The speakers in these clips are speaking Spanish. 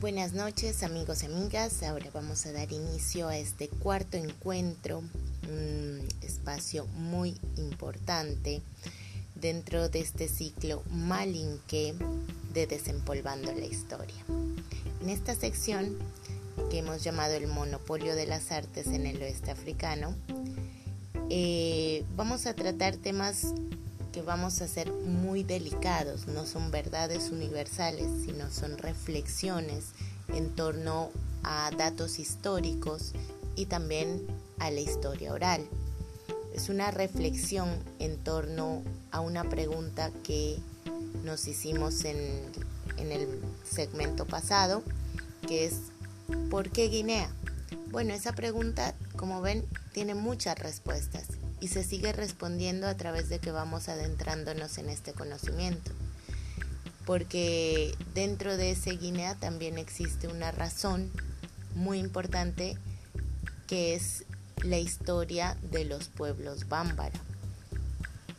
Buenas noches amigos y amigas, ahora vamos a dar inicio a este cuarto encuentro, un espacio muy importante dentro de este ciclo malinque de Desempolvando la Historia. En esta sección que hemos llamado el monopolio de las artes en el oeste africano, eh, vamos a tratar temas que vamos a ser muy delicados, no son verdades universales, sino son reflexiones en torno a datos históricos y también a la historia oral. Es una reflexión en torno a una pregunta que nos hicimos en, en el segmento pasado, que es ¿por qué Guinea? Bueno, esa pregunta, como ven, tiene muchas respuestas y se sigue respondiendo a través de que vamos adentrándonos en este conocimiento. Porque dentro de ese Guinea también existe una razón muy importante que es la historia de los pueblos bámbara.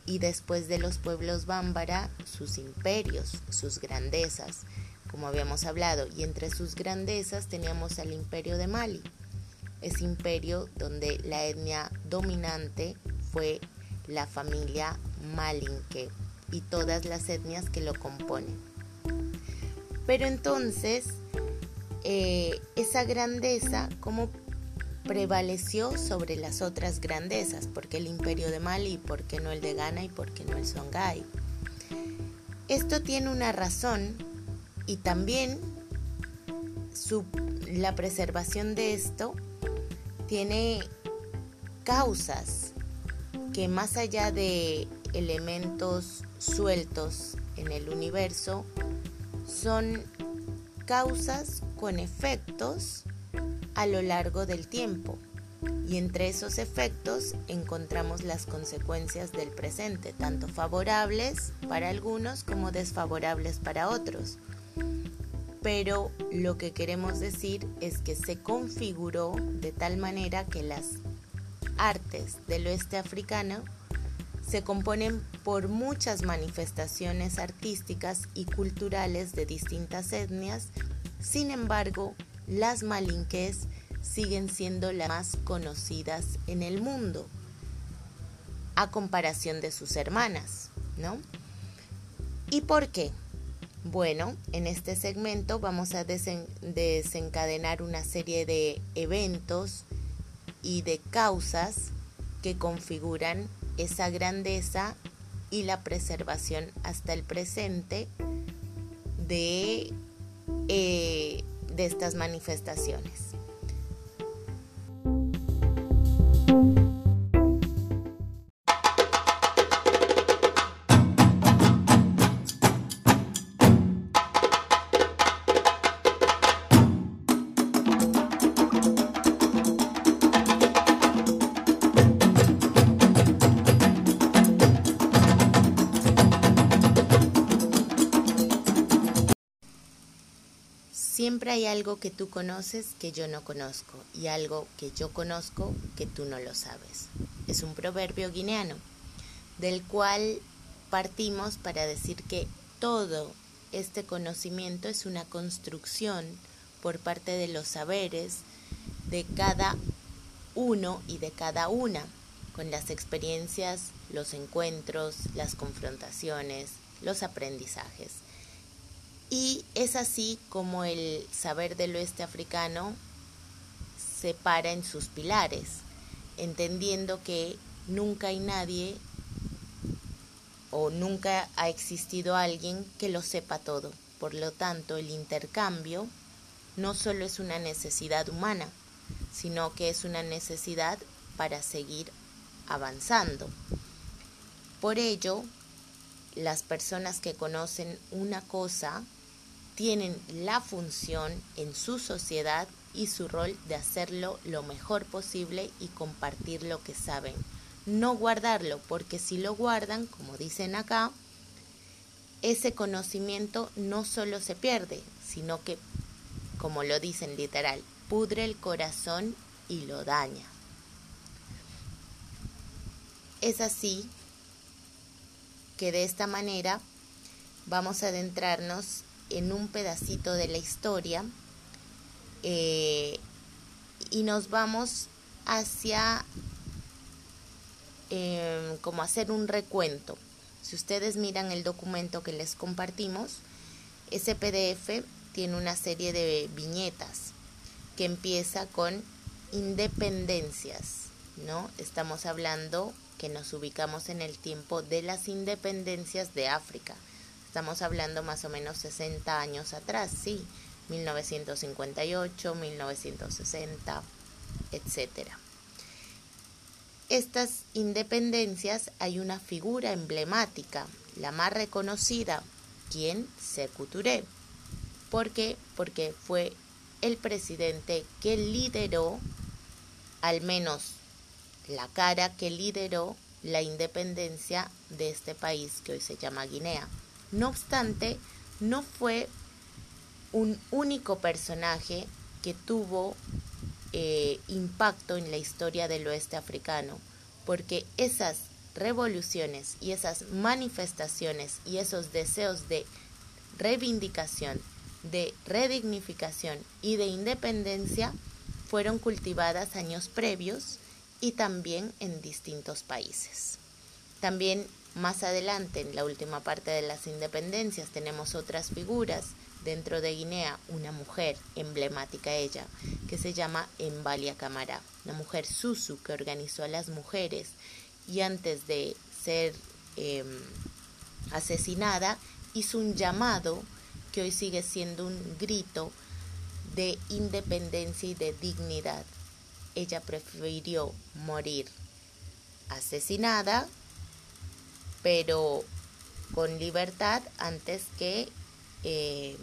Y después de los pueblos bámbara, sus imperios, sus grandezas, como habíamos hablado. Y entre sus grandezas teníamos al imperio de Mali, ese imperio donde la etnia dominante fue la familia Malinque y todas las etnias que lo componen. Pero entonces, eh, esa grandeza, ¿cómo prevaleció sobre las otras grandezas? ¿Por qué el imperio de Mali? ¿Por qué no el de Ghana? ¿Y por qué no el Songhai? Esto tiene una razón y también la preservación de esto tiene causas que más allá de elementos sueltos en el universo, son causas con efectos a lo largo del tiempo. Y entre esos efectos encontramos las consecuencias del presente, tanto favorables para algunos como desfavorables para otros. Pero lo que queremos decir es que se configuró de tal manera que las artes del oeste africano se componen por muchas manifestaciones artísticas y culturales de distintas etnias, sin embargo, las malinques siguen siendo las más conocidas en el mundo, a comparación de sus hermanas, ¿no? ¿Y por qué? Bueno, en este segmento vamos a desencadenar una serie de eventos y de causas que configuran esa grandeza y la preservación hasta el presente de, eh, estas manifestaciones. Hay algo que tú conoces que yo no conozco y algo que yo conozco que tú no lo sabes. Es un proverbio guineano del cual partimos para decir que todo este conocimiento es una construcción por parte de los saberes de cada uno y de cada una, con las experiencias, los encuentros, las confrontaciones, los aprendizajes. Y es así como el saber del oeste africano se para en sus pilares, entendiendo que nunca hay nadie o nunca ha existido alguien que lo sepa todo. Por lo tanto, el intercambio no solo es una necesidad humana, sino que es una necesidad para seguir avanzando. Por ello, las personas que conocen una cosa tienen la función en su sociedad y su rol de hacerlo lo mejor posible y compartir lo que saben. No guardarlo, porque si lo guardan, como dicen acá, ese conocimiento no solo se pierde, sino que, como lo dicen literal, pudre el corazón y lo daña. Es así que de esta manera vamos a adentrarnos en un pedacito de la historia eh, y nos vamos hacia em, como hacer un recuento. Si ustedes miran el documento que les compartimos, ese PDF tiene una serie de viñetas que empieza con independencias, ¿no? Estamos hablando que nos ubicamos en el tiempo de las independencias de África. Estamos hablando más o menos 60 años atrás, sí, 1958, 1960, etc. Estas independencias hay una figura emblemática, la más reconocida, quien se Touré. ¿Por qué? Porque fue el presidente que lideró, al menos la cara que lideró la independencia de este país que hoy se llama Guinea. No obstante, no fue un único personaje que tuvo eh, impacto en la historia del oeste africano, porque esas revoluciones y esas manifestaciones y esos deseos de reivindicación, de redignificación y de independencia fueron cultivadas años previos y también en distintos países. También más adelante, en la última parte de las independencias, tenemos otras figuras. Dentro de Guinea, una mujer emblemática ella, que se llama Embalia Camara, una mujer susu que organizó a las mujeres. Y antes de ser em, asesinada hizo un llamado que hoy sigue siendo un grito de independencia y de dignidad. Ella prefirió morir asesinada, pero con libertad antes que eh,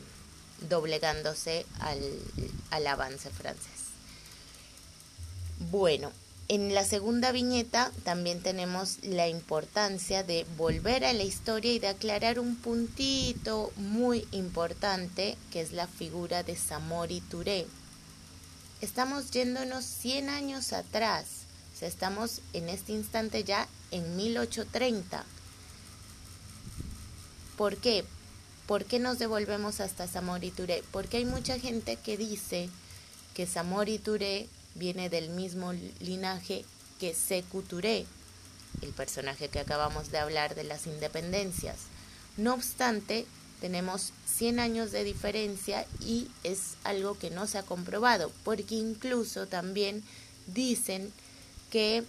doblegándose al, al avance francés. Bueno, en la segunda viñeta también tenemos la importancia de volver a la historia y de aclarar un puntito muy importante que es la figura de Samori Touré. Estamos yéndonos 100 años atrás, o sea, estamos en este instante ya en 1830. ¿Por qué? ¿Por qué nos devolvemos hasta Samori Touré? Porque hay mucha gente que dice que Samori Touré viene del mismo linaje que Sekou Touré, el personaje que acabamos de hablar de las independencias. No obstante, tenemos 100 años de diferencia y es algo que no se ha comprobado, porque incluso también dicen que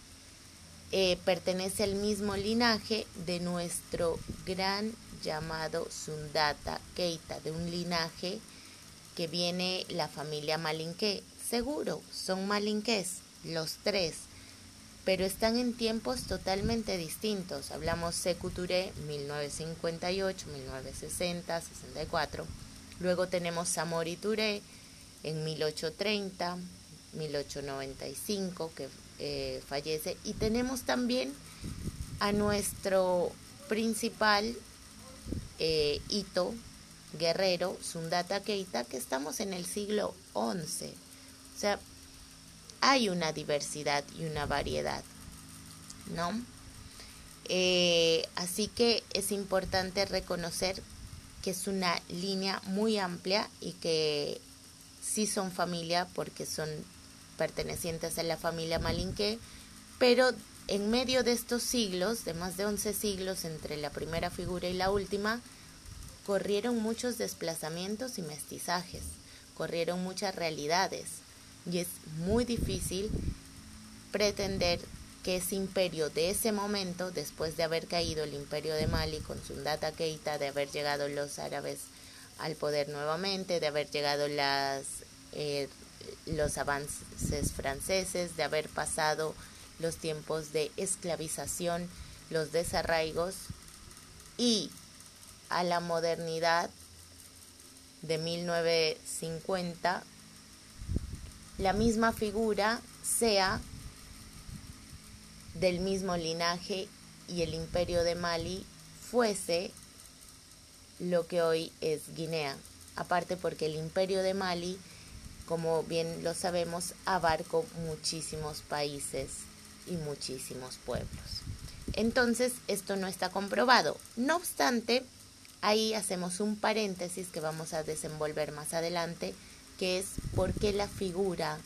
eh, pertenece al mismo linaje de nuestro gran llamado Sundata Keita, de un linaje que viene la familia Malinque. Seguro, son malinqués, los tres, pero están en tiempos totalmente distintos. Hablamos Secuturé 1958, 1960, 64. Luego tenemos Samori Touré en 1830, 1895, que eh, fallece. Y tenemos también a nuestro principal eh, hito guerrero, Sundata Keita, que estamos en el siglo XI. O sea, hay una diversidad y una variedad, ¿no? Eh, así que es importante reconocer que es una línea muy amplia y que sí son familia porque son pertenecientes a la familia Malinque, pero en medio de estos siglos, de más de 11 siglos entre la primera figura y la última, corrieron muchos desplazamientos y mestizajes, corrieron muchas realidades y es muy difícil pretender que ese imperio de ese momento, después de haber caído el imperio de Mali con Sundata Keita, de haber llegado los árabes al poder nuevamente, de haber llegado las, eh, los avances franceses, de haber pasado los tiempos de esclavización, los desarraigos y a la modernidad de 1950 la misma figura sea del mismo linaje y el imperio de Mali fuese lo que hoy es Guinea. Aparte porque el imperio de Mali, como bien lo sabemos, abarcó muchísimos países y muchísimos pueblos. Entonces, esto no está comprobado. No obstante, ahí hacemos un paréntesis que vamos a desenvolver más adelante que es por qué la figura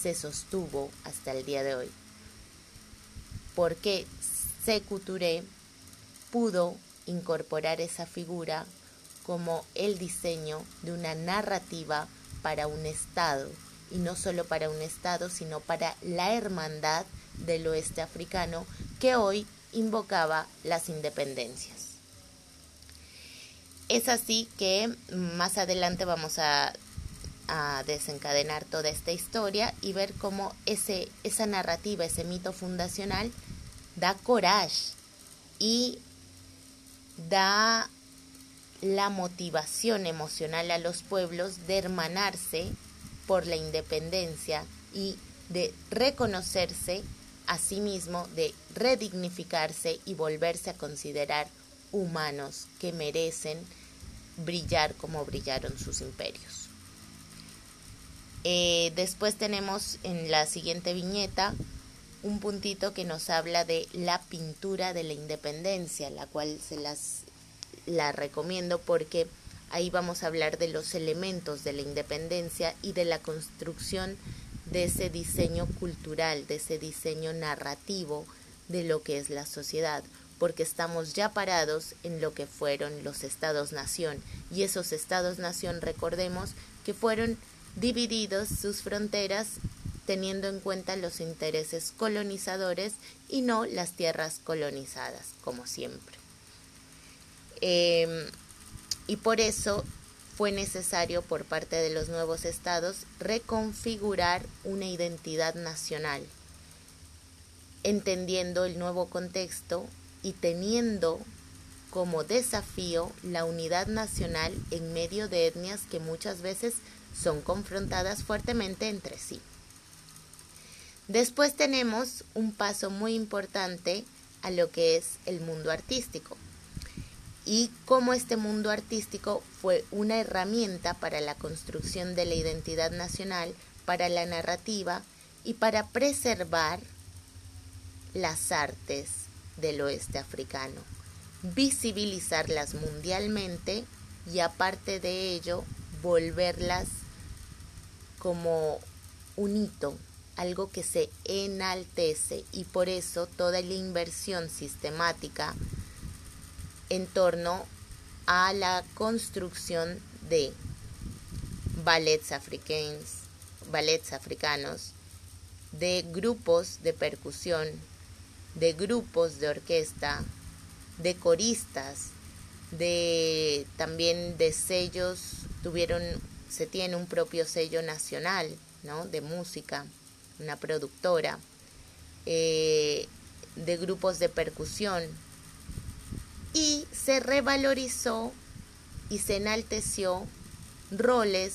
se sostuvo hasta el día de hoy. ¿Por qué pudo incorporar esa figura como el diseño de una narrativa para un Estado, y no solo para un Estado, sino para la hermandad del oeste africano que hoy invocaba las independencias. Es así que más adelante vamos a, desencadenar toda esta historia y ver cómo ese, esa narrativa, ese mito fundacional da coraje y da la motivación emocional a los pueblos de hermanarse por la independencia y de reconocerse a sí mismo, de redignificarse y volverse a considerar humanos que merecen brillar como brillaron sus imperios. Eh, después tenemos en la siguiente viñeta un puntito que nos habla de la pintura de la independencia, la cual se las la recomiendo porque ahí vamos a hablar de los elementos de la independencia y de la construcción de ese diseño cultural, de ese diseño narrativo de lo que es la sociedad, porque estamos ya parados en lo que fueron los estados-nación y esos estados-nación recordemos que fueron divididos sus fronteras teniendo en cuenta los intereses colonizadores y no las tierras colonizadas, como siempre. Em, y por eso fue necesario por parte de los nuevos estados reconfigurar una identidad nacional, entendiendo el nuevo contexto y teniendo como desafío la unidad nacional en medio de etnias que muchas veces son confrontadas fuertemente entre sí. Después tenemos un paso muy importante a lo que es el mundo artístico y cómo este mundo artístico fue una herramienta para la construcción de la identidad nacional, para la narrativa y para preservar las artes del oeste africano, visibilizarlas mundialmente y aparte de ello volverlas como un hito algo que se enaltece. Y por eso toda la inversión sistemática en torno a la construcción de ballets africanos, ballets africanos, de grupos de percusión, de grupos de orquesta, de coristas, de también de sellos, tuvieron, se tiene un propio sello nacional, ¿no? De música una productora, eh, de grupos de percusión, y se revalorizó y se enalteció roles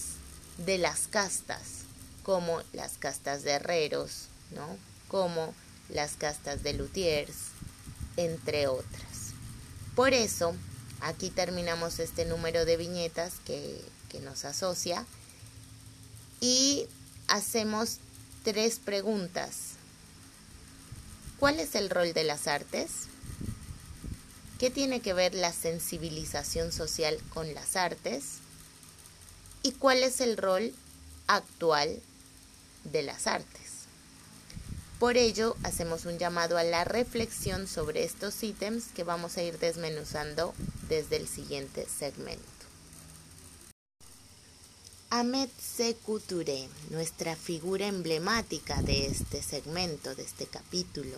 de las castas, como las castas de herreros, ¿no? como las castas de luthiers, entre otras. Por eso, aquí terminamos este número de viñetas que, que nos asocia y hacemos tres preguntas. ¿Cuál es el rol de las artes? ¿Qué tiene que ver la sensibilización social con las artes? ¿Y cuál es el rol actual de las artes? Por ello, hacemos un llamado a la reflexión sobre estos ítems que vamos a ir desmenuzando desde el siguiente segmento. Ahmed Sekou Touré, nuestra figura emblemática de este segmento, de este capítulo.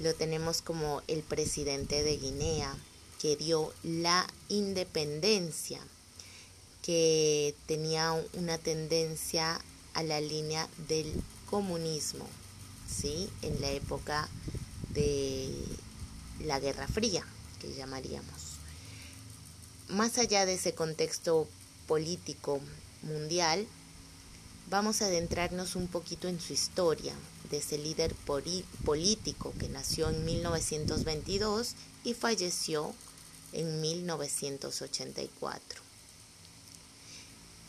Lo tenemos como el presidente de Guinea, que dio la independencia, que tenía una tendencia a la línea del comunismo, En la época de la Guerra Fría, que llamaríamos. Más allá de ese contexto político mundial, vamos a adentrarnos un poquito en su historia de ese líder político que nació en 1922 y falleció en 1984.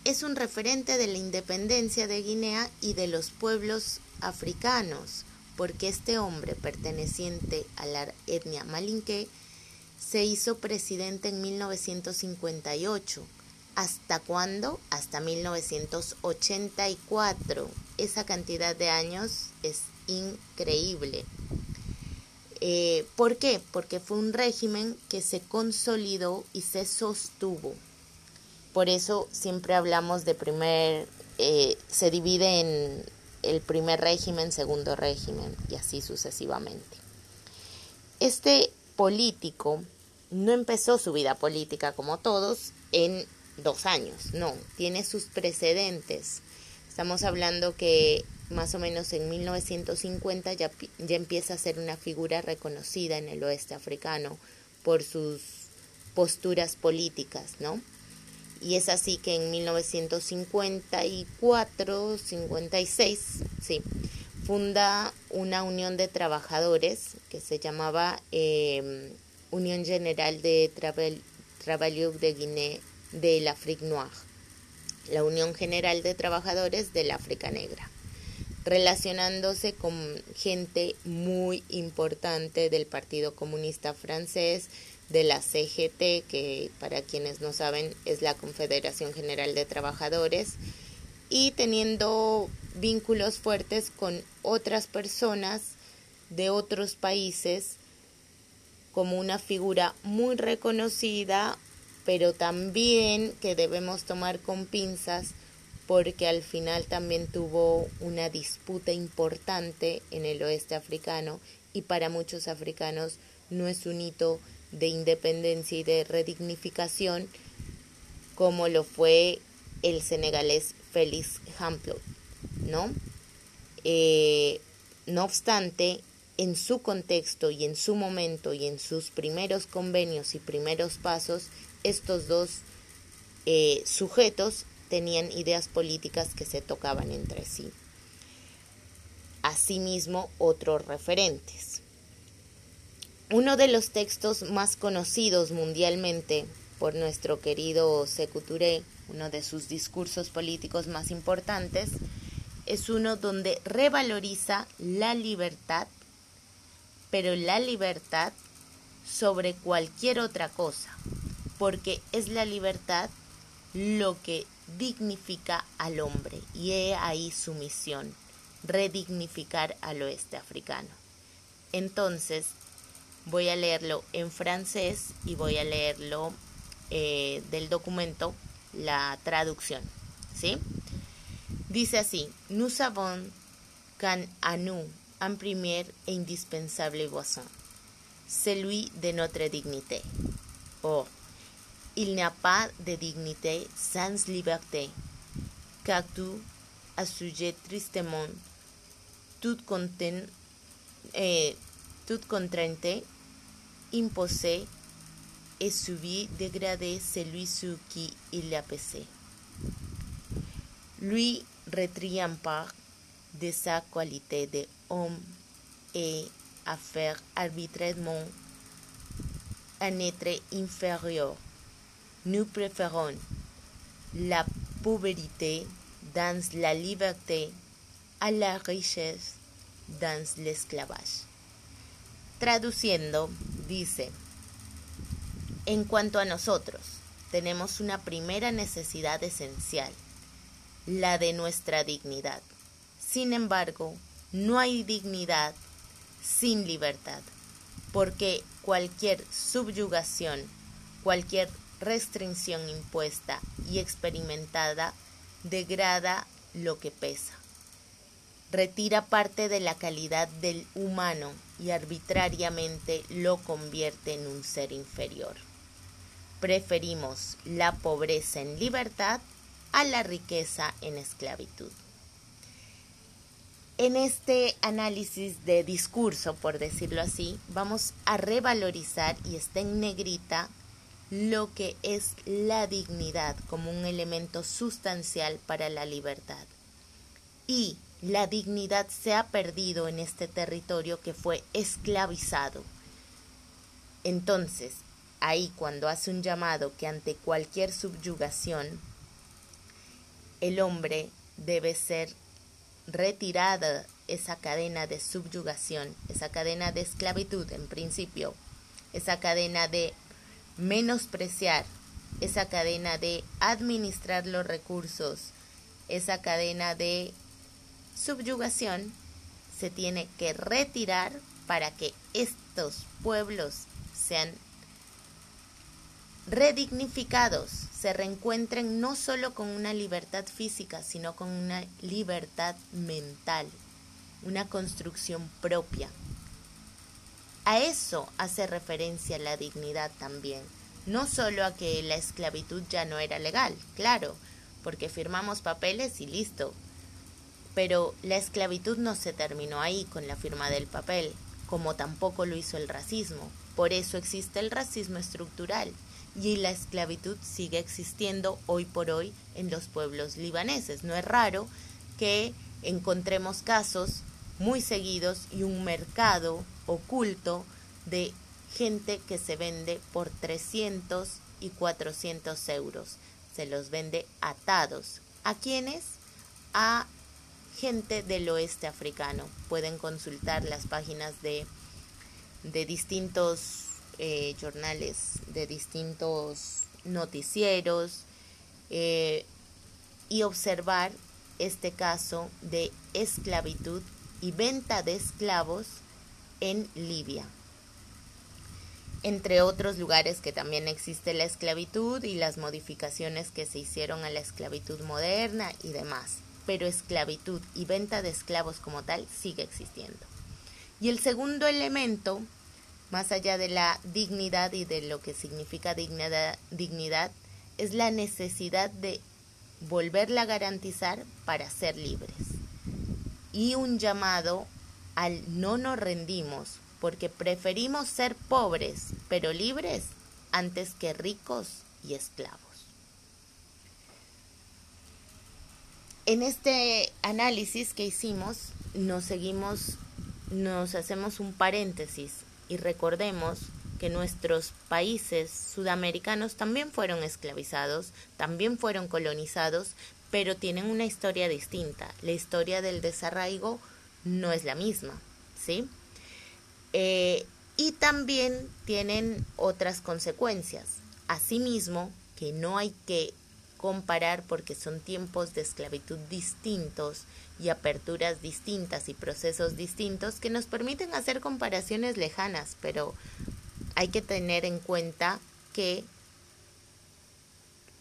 Es un referente de la independencia de Guinea y de los pueblos africanos, porque este hombre perteneciente a la etnia malinque se hizo presidente en 1958 ¿Hasta cuándo? Hasta 1984. Esa cantidad de años es increíble. Eh, ¿Por qué? Porque fue un régimen que se consolidó y se sostuvo. Por eso siempre hablamos de primer, eh, se divide en el primer régimen, segundo régimen y así sucesivamente. Este político no empezó su vida política como todos en dos años, no, tiene sus precedentes. Estamos hablando que más o menos en 1950 ya, ya empieza a ser una figura reconocida en el oeste africano por sus posturas políticas, ¿no? Y es así que en 1954, 56, sí, funda una unión de trabajadores que se llamaba em, Unión General de Travailleurs de Guinea de l'Afrique Noire, la Unión General de Trabajadores del África Negra, relacionándose con gente muy importante del Partido Comunista Francés, de la CGT, que para quienes no saben es la Confederación General de Trabajadores, y teniendo vínculos fuertes con otras personas de otros países como una figura muy reconocida, pero también que debemos tomar con pinzas porque al final también tuvo una disputa importante en el oeste africano y para muchos africanos no es un hito de independencia y de redignificación como lo fue el senegalés Félix Hamplo, ¿no? Eh, no obstante, en su contexto y en su momento y en sus primeros convenios y primeros pasos, estos dos eh, sujetos tenían ideas políticas que se tocaban entre sí. Asimismo, otros referentes. Uno de los textos más conocidos mundialmente por nuestro querido Sekou Touré, uno de sus discursos políticos más importantes, es uno donde revaloriza la libertad, pero la libertad sobre cualquier otra cosa, porque es la libertad lo que dignifica al hombre y he ahí su misión, redignificar al oeste africano. Entonces, voy a leerlo en francés y voy a leerlo eh, del documento, la traducción. ¿Sí? Dice así, nous avons qu'un à nous un premier et indispensable boisson, celui de notre dignité. Or, il n'y a pas de dignité sans liberté, car tout sujet tristement toute, content, eh, toute contrainte imposé et subi dégrader celui sur qui il a pesé. Lui pas de sa qualité d'homme et à faire arbitrairement un être inférieur. Nous préférons la pauvreté dans la liberté a la richesse dans l'esclavage. Traduciendo, dice, en cuanto a nosotros, tenemos una primera necesidad esencial, la de nuestra dignidad. Sin embargo, no hay dignidad sin libertad, porque cualquier subyugación, cualquier restricción impuesta y experimentada degrada lo que pesa retira parte de la calidad del humano y arbitrariamente lo convierte en un ser inferior. Preferimos la pobreza en libertad a la riqueza en esclavitud. En este análisis de discurso, por decirlo así, vamos a revalorizar y está en negrita lo que es la dignidad como un elemento sustancial para la libertad. Y la dignidad se ha perdido en este territorio que fue esclavizado. Entonces, ahí cuando hace un llamado que ante cualquier subyugación, el hombre debe ser retirada esa cadena de subyugación, esa cadena de esclavitud en principio, esa cadena de menospreciar esa cadena de administrar los recursos, esa cadena de subyugación, se tiene que retirar para que estos pueblos sean redignificados, se reencuentren no solo con una libertad física, sino con una libertad mental, una construcción propia. A eso hace referencia la dignidad también, no solo a que la esclavitud ya no era legal, claro, porque firmamos papeles y listo, pero la esclavitud no se terminó ahí con la firma del papel, como tampoco lo hizo el racismo. Por eso existe el racismo estructural y la esclavitud sigue existiendo hoy por hoy en los pueblos libaneses. No es raro que encontremos casos muy seguidos y un mercado oculto de gente que se vende por 300 y 400 euros. Se los vende atados. ¿A quiénes? A gente del oeste africano. Pueden consultar las páginas de, de distintos eh, jornales, de distintos noticieros eh, y observar este caso de esclavitud y venta de esclavos en Libia. Entre otros lugares que también existe la esclavitud y las modificaciones que se hicieron a la esclavitud moderna y demás pero esclavitud y venta de esclavos como tal sigue existiendo. Y el segundo elemento, más allá de la dignidad y de lo que significa dignidad, es la necesidad de volverla a garantizar para ser libres. Y un llamado al no nos rendimos, porque preferimos ser pobres pero libres antes que ricos y esclavos. En este análisis que hicimos, nos seguimos, nos hacemos un paréntesis y recordemos que nuestros países sudamericanos también fueron esclavizados, también fueron colonizados, pero tienen una historia distinta. La historia del desarraigo no es la misma, ¿sí? Eh, y también tienen otras consecuencias. Asimismo, que no hay que comparar porque son tiempos de esclavitud distintos y aperturas distintas y procesos distintos que nos permiten hacer comparaciones lejanas, pero hay que tener en cuenta que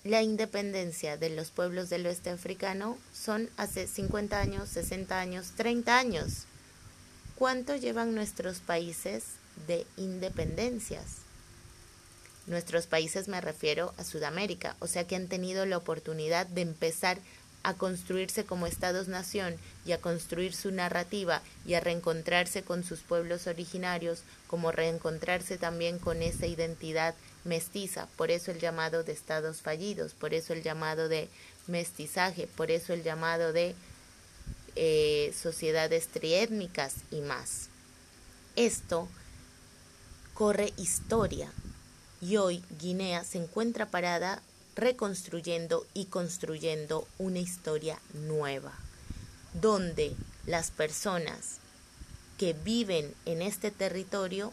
la independencia de los pueblos del oeste africano son hace 50 años, 60 años, 30 años. ¿Cuánto llevan nuestros países de independencias? Nuestros países me refiero a Sudamérica, o sea que han tenido la oportunidad de empezar a construirse como estados-nación y a construir su narrativa y a reencontrarse con sus pueblos originarios, como reencontrarse también con esa identidad mestiza, por eso el llamado de estados fallidos, por eso el llamado de mestizaje, por eso el llamado de eh, sociedades triétnicas y más. Esto corre historia, y hoy Guinea se encuentra parada reconstruyendo y construyendo una historia nueva, donde las personas que viven en este territorio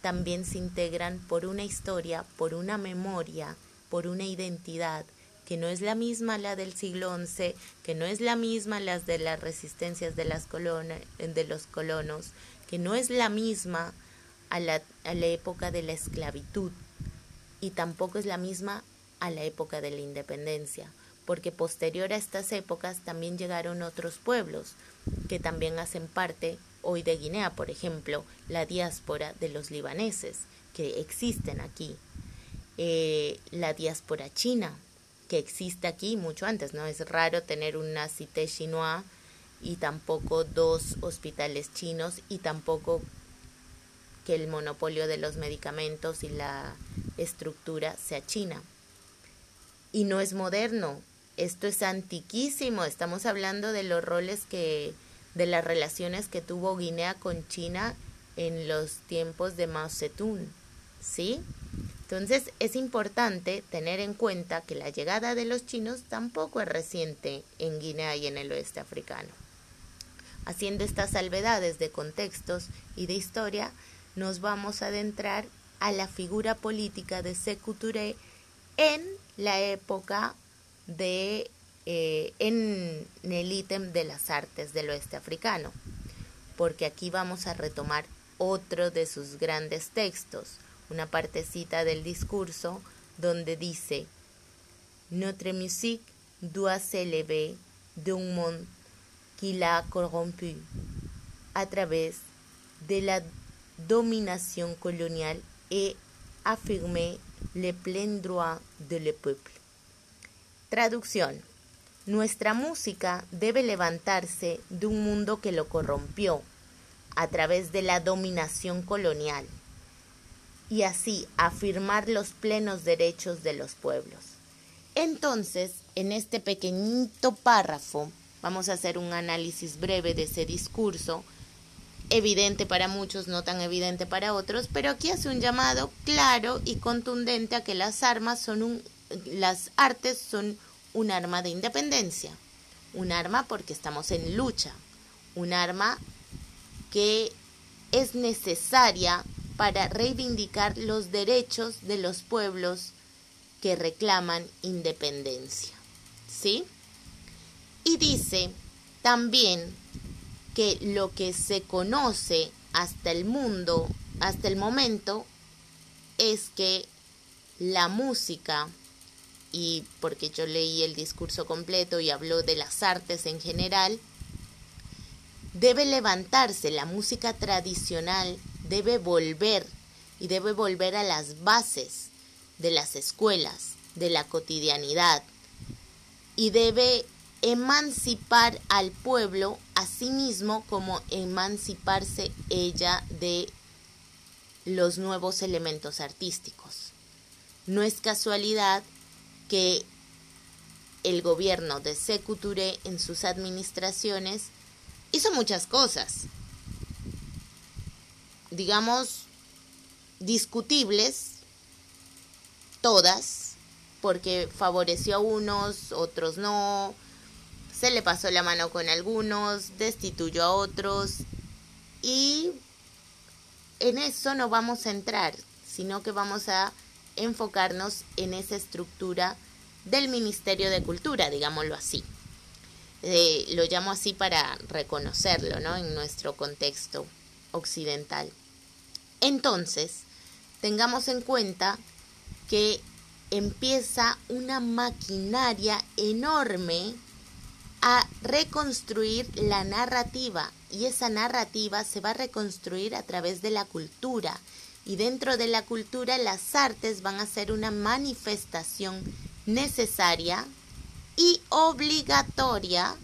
también se integran por una historia, por una memoria, por una identidad que no es la misma la del siglo XI, que no es la misma las de las resistencias de, los colonos, que no es la misma a la época de la esclavitud, y tampoco es la misma a la época de la independencia, porque posterior a estas épocas también llegaron otros pueblos que también hacen parte hoy de Guinea, por ejemplo, la diáspora de los libaneses, que existen aquí, eh, la diáspora china, que existe aquí mucho antes, ¿no? Es raro tener una cité chinois y tampoco dos hospitales chinos y tampoco que el monopolio de los medicamentos y la estructura sea china. Y no es moderno, esto es antiquísimo, estamos hablando de los roles que, de las relaciones que tuvo Guinea con China en los tiempos de Mao Zedong, ¿sí? Entonces es importante tener en cuenta que la llegada de los chinos tampoco es reciente en Guinea y en el oeste africano. Haciendo estas salvedades de contextos y de historia, nos vamos a adentrar a la figura política de Sekou en la época de, eh, en el ítem de las artes del oeste africano, porque aquí vamos a retomar otro de sus grandes textos, una partecita del discurso donde dice, Notre musique doit s'élever d'un monde qui l'a corrompu a través de la dominación colonial et affirmer le plein droit de le peuple. Traducción. Nuestra música debe levantarse de un mundo que lo corrompió a través de la dominación colonial y así afirmar los plenos derechos de los pueblos. Entonces, en este pequeñito párrafo, vamos a hacer un análisis breve de ese discurso, evidente para muchos, no tan evidente para otros, pero aquí hace un llamado claro y contundente a que las armas son un, las artes son un arma de independencia, un arma porque estamos en lucha, un arma que es necesaria para reivindicar los derechos de los pueblos que reclaman independencia. ¿Sí? Y dice también que lo que se conoce hasta el mundo, hasta el momento, es que la música, y porque yo leí el discurso completo y habló de las artes en general, debe levantarse, la música tradicional debe volver y debe volver a las bases de las escuelas, de la cotidianidad, y debe emancipar al pueblo a sí mismo como emanciparse ella de los nuevos elementos artísticos. No es casualidad que el gobierno de Secuture en sus administraciones hizo muchas cosas, digamos, discutibles, todas, porque favoreció a unos, otros no, se le pasó la mano con algunos, destituyó a otros y en eso no vamos a entrar, sino que vamos a enfocarnos en esa estructura del Ministerio de Cultura, digámoslo así. Eh, lo llamo así para reconocerlo, ¿no? En nuestro contexto occidental. Entonces, tengamos en cuenta que empieza una maquinaria enorme a reconstruir la narrativa y esa narrativa se va a reconstruir a través de la cultura y dentro de la cultura las artes van a ser una manifestación necesaria y obligatoria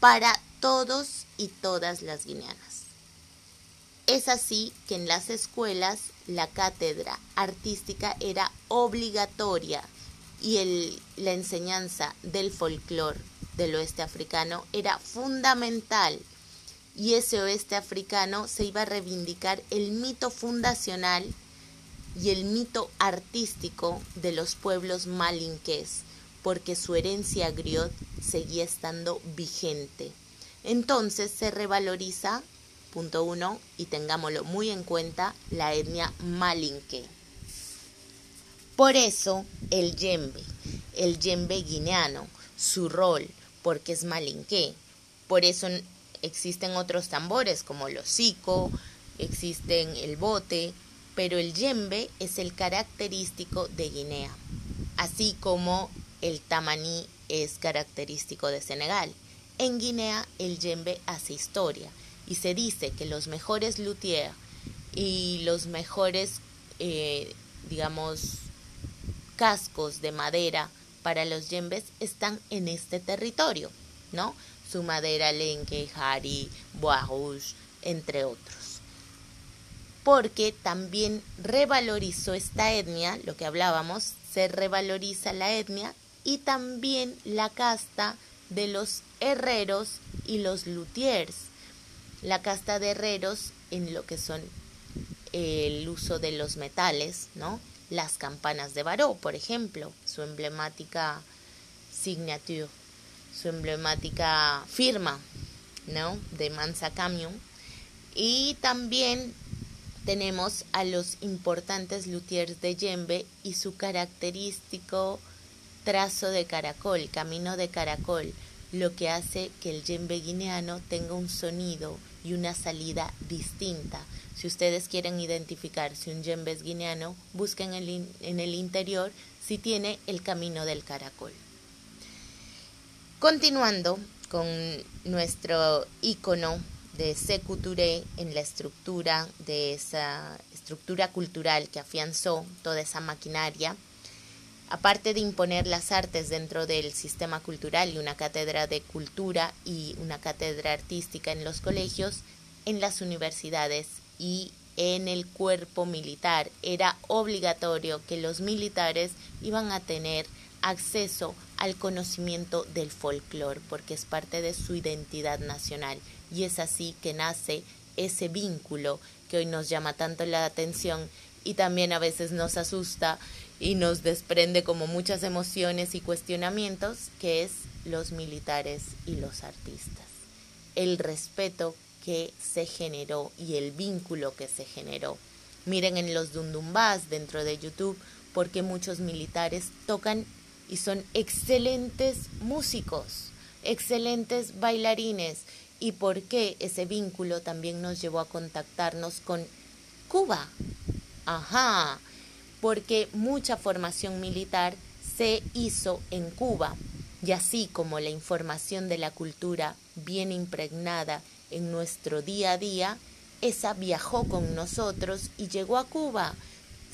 para todos y todas las guineanas. Es así que en las escuelas la cátedra artística era obligatoria y la enseñanza del folclore del oeste africano era fundamental y ese oeste africano se iba a reivindicar el mito fundacional y el mito artístico de los pueblos malinqués, porque su herencia griot seguía estando vigente. Entonces se revaloriza, punto uno, y tengámoslo muy en cuenta, la etnia malinque. Por eso el yembe, el yembe guineano, su rol, porque es malinqué. Por eso existen otros tambores como los sico, existen el bote, pero el yembe es el característico de Guinea, así como el tamaní es característico de Senegal. En Guinea el yembe hace historia y se dice que los mejores luthiers y los mejores, eh, digamos, cascos de madera para los yembes están en este territorio, ¿no? Su madera lenque, jari, bois, entre otros. Porque también revalorizó esta etnia, lo que hablábamos, se revaloriza la etnia y también la casta de los herreros y los luthiers. La casta de herreros en lo que son el uso de los metales, ¿no? Las campanas de Baró, por ejemplo, su emblemática signature, su emblemática firma, ¿no? De Mansa Camion. Y también tenemos a los importantes luthiers de yembe y su característico trazo de caracol, camino de caracol, lo que hace que el yembe guineano tenga un sonido y una salida distinta. Si ustedes quieren identificar si un yembe guineano, busquen en el interior si tiene el camino del caracol. Continuando con nuestro icono de Sekou en la estructura de esa estructura cultural que afianzó toda esa maquinaria, aparte de imponer las artes dentro del sistema cultural y una cátedra de cultura y una cátedra artística en los colegios, en las universidades y en el cuerpo militar era obligatorio que los militares iban a tener acceso al conocimiento del folclore porque es parte de su identidad nacional y es así que nace ese vínculo que hoy nos llama tanto la atención y también a veces nos asusta y nos desprende como muchas emociones y cuestionamientos, que es los militares y los artistas. El respeto que se generó y el vínculo que se generó. Miren en los dundumbás dentro de YouTube porque muchos militares tocan y son excelentes músicos, excelentes bailarines y por qué ese vínculo también nos llevó a contactarnos con Cuba. Ajá, porque mucha formación militar se hizo en Cuba y así como la información de la cultura bien impregnada en nuestro día a día, esa viajó con nosotros y llegó a Cuba.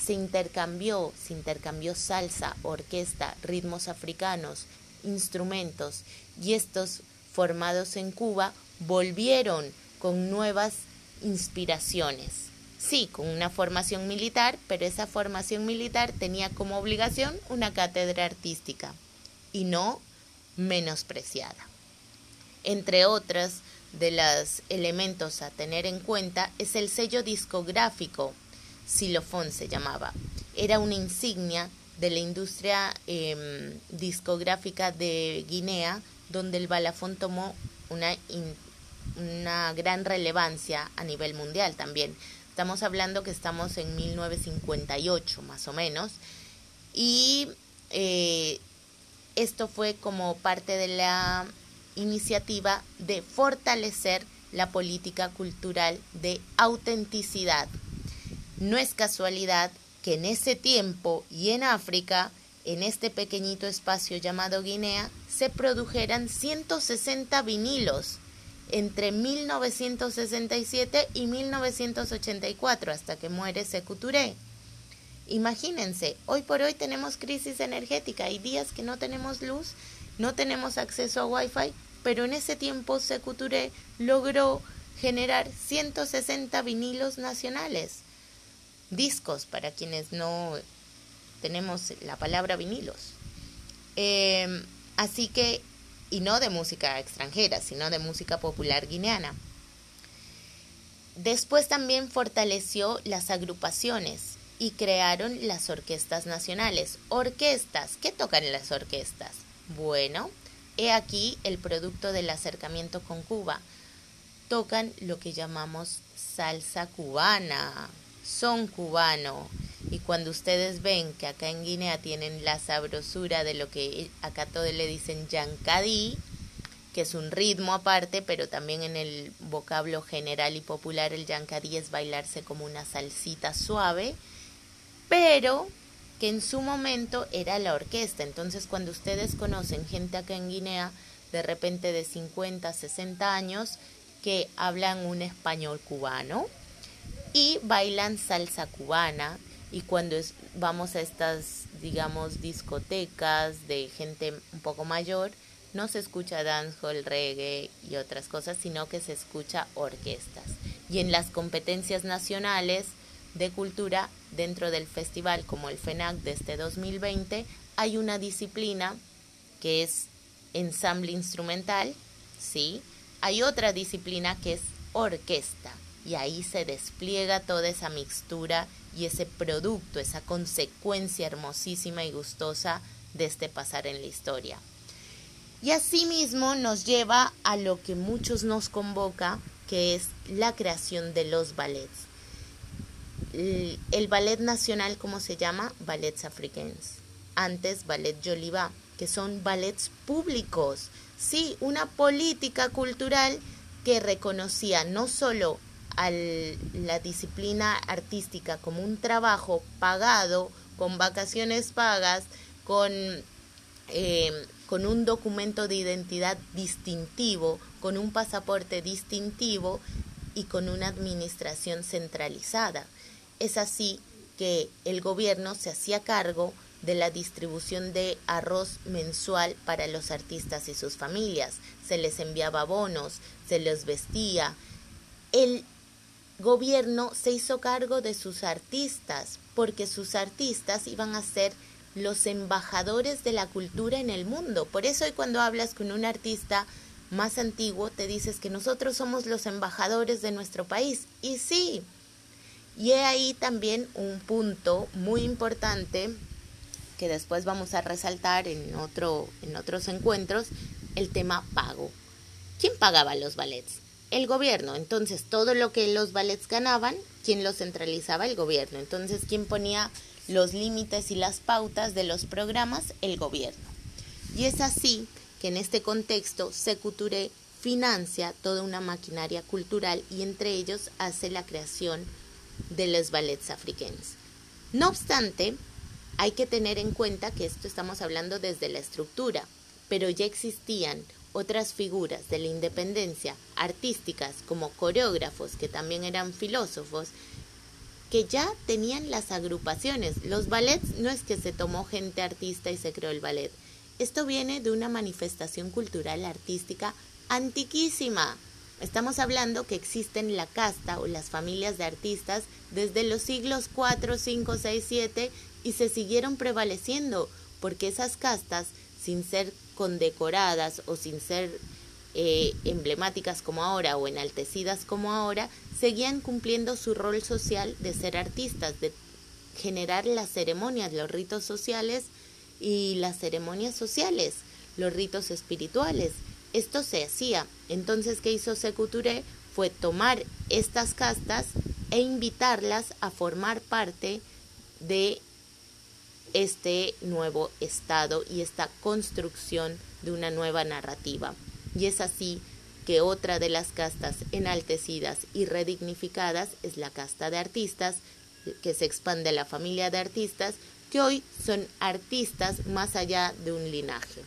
Se intercambió, se intercambió salsa, orquesta, ritmos africanos, instrumentos y estos formados en Cuba volvieron con nuevas inspiraciones. Sí, con una formación militar, pero esa formación militar tenía como obligación una cátedra artística y no menospreciada. Entre otros de los elementos a tener en cuenta es el sello discográfico, Silofón se llamaba. Era una insignia de la industria em, discográfica de Guinea, donde el balafón tomó una una gran relevancia a nivel mundial también. Estamos hablando que estamos en 1958 más o menos y eh, esto fue como parte de la iniciativa de fortalecer la política cultural de autenticidad. No es casualidad que en ese tiempo y en África, en este pequeñito espacio llamado Guinea, se produjeran 160 vinilos entre 1967 y 1984 hasta que muere Sekou Imagínense, hoy por hoy tenemos crisis energética, hay días que no tenemos luz, no tenemos acceso a Wi-Fi, pero en ese tiempo Sekou logró generar 160 vinilos nacionales, discos para quienes no tenemos la palabra vinilos. Eh, así que y no de música extranjera, sino de música popular guineana. Después también fortaleció las agrupaciones y crearon las orquestas nacionales. Orquestas, ¿qué tocan las orquestas? Bueno, he aquí el producto del acercamiento con Cuba. Tocan lo que llamamos salsa cubana, son cubano, y cuando ustedes ven que acá en Guinea tienen la sabrosura de lo que acá todos le dicen yancadí, que es un ritmo aparte, pero también en el vocablo general y popular el yancadí es bailarse como una salsita suave, pero que en su momento era la orquesta. Entonces cuando ustedes conocen gente acá en Guinea, de repente de 50, 60 años, que hablan un español cubano y bailan salsa cubana, y cuando vamos a estas, digamos, discotecas de gente un poco mayor, no se escucha dancehall, reggae y otras cosas, sino que se escucha orquestas. Y en las competencias nacionales de cultura dentro del festival como el FENAC de este 2020 hay una disciplina que es ensamble instrumental, ¿sí? Hay otra disciplina que es orquesta y ahí se despliega toda esa mixtura y ese producto, esa consecuencia hermosísima y gustosa de este pasar en la historia. Y asimismo nos lleva a lo que muchos nos convoca, que es la creación de los ballets. El ballet nacional, ¿cómo se llama? Ballets africains. Antes, ballet Joliba, que son ballets públicos. Sí, una política cultural que reconocía no solo a la disciplina artística como un trabajo pagado, con vacaciones pagas, con, eh, con un documento de identidad distintivo, con un pasaporte distintivo y con una administración centralizada. Es así que el gobierno se hacía cargo de la distribución de arroz mensual para los artistas y sus familias. Se les enviaba bonos, se les vestía. El gobierno se hizo cargo de sus artistas porque sus artistas iban a ser los embajadores de la cultura en el mundo. Por eso hoy cuando hablas con un artista más antiguo te dices que nosotros somos los embajadores de nuestro país. Y sí, y he ahí también un punto muy importante que después vamos a resaltar en, otro, en otros encuentros, el tema pago. ¿Quién pagaba los ballets? El gobierno. Entonces, todo lo que los ballets ganaban, ¿quién lo centralizaba? El gobierno. Entonces, ¿quién ponía los límites y las pautas de los programas? El gobierno. Y es así que en este contexto Secuture financia toda una maquinaria cultural y entre ellos hace la creación de los ballets africanos. No obstante, hay que tener en cuenta que esto estamos hablando desde la estructura, pero ya existían otras figuras de la independencia artísticas como coreógrafos que también eran filósofos que ya tenían las agrupaciones. Los ballets no es que se tomó gente artista y se creó el ballet. Esto viene de una manifestación cultural artística antiquísima. Estamos hablando que existen la casta o las familias de artistas desde los siglos 4, 5, 6, 7 y se siguieron prevaleciendo porque esas castas, sin ser condecoradas o sin ser eh, emblemáticas como ahora o enaltecidas como ahora, seguían cumpliendo su rol social de ser artistas, de generar las ceremonias, los ritos sociales y las ceremonias sociales, los ritos espirituales. Esto se hacía. Entonces, ¿qué hizo Secuture? Fue tomar estas castas e invitarlas a formar parte de este nuevo Estado y esta construcción de una nueva narrativa. Y es así que otra de las castas enaltecidas y redignificadas es la casta de artistas, que se expande la familia de artistas, que hoy son artistas más allá de un linaje.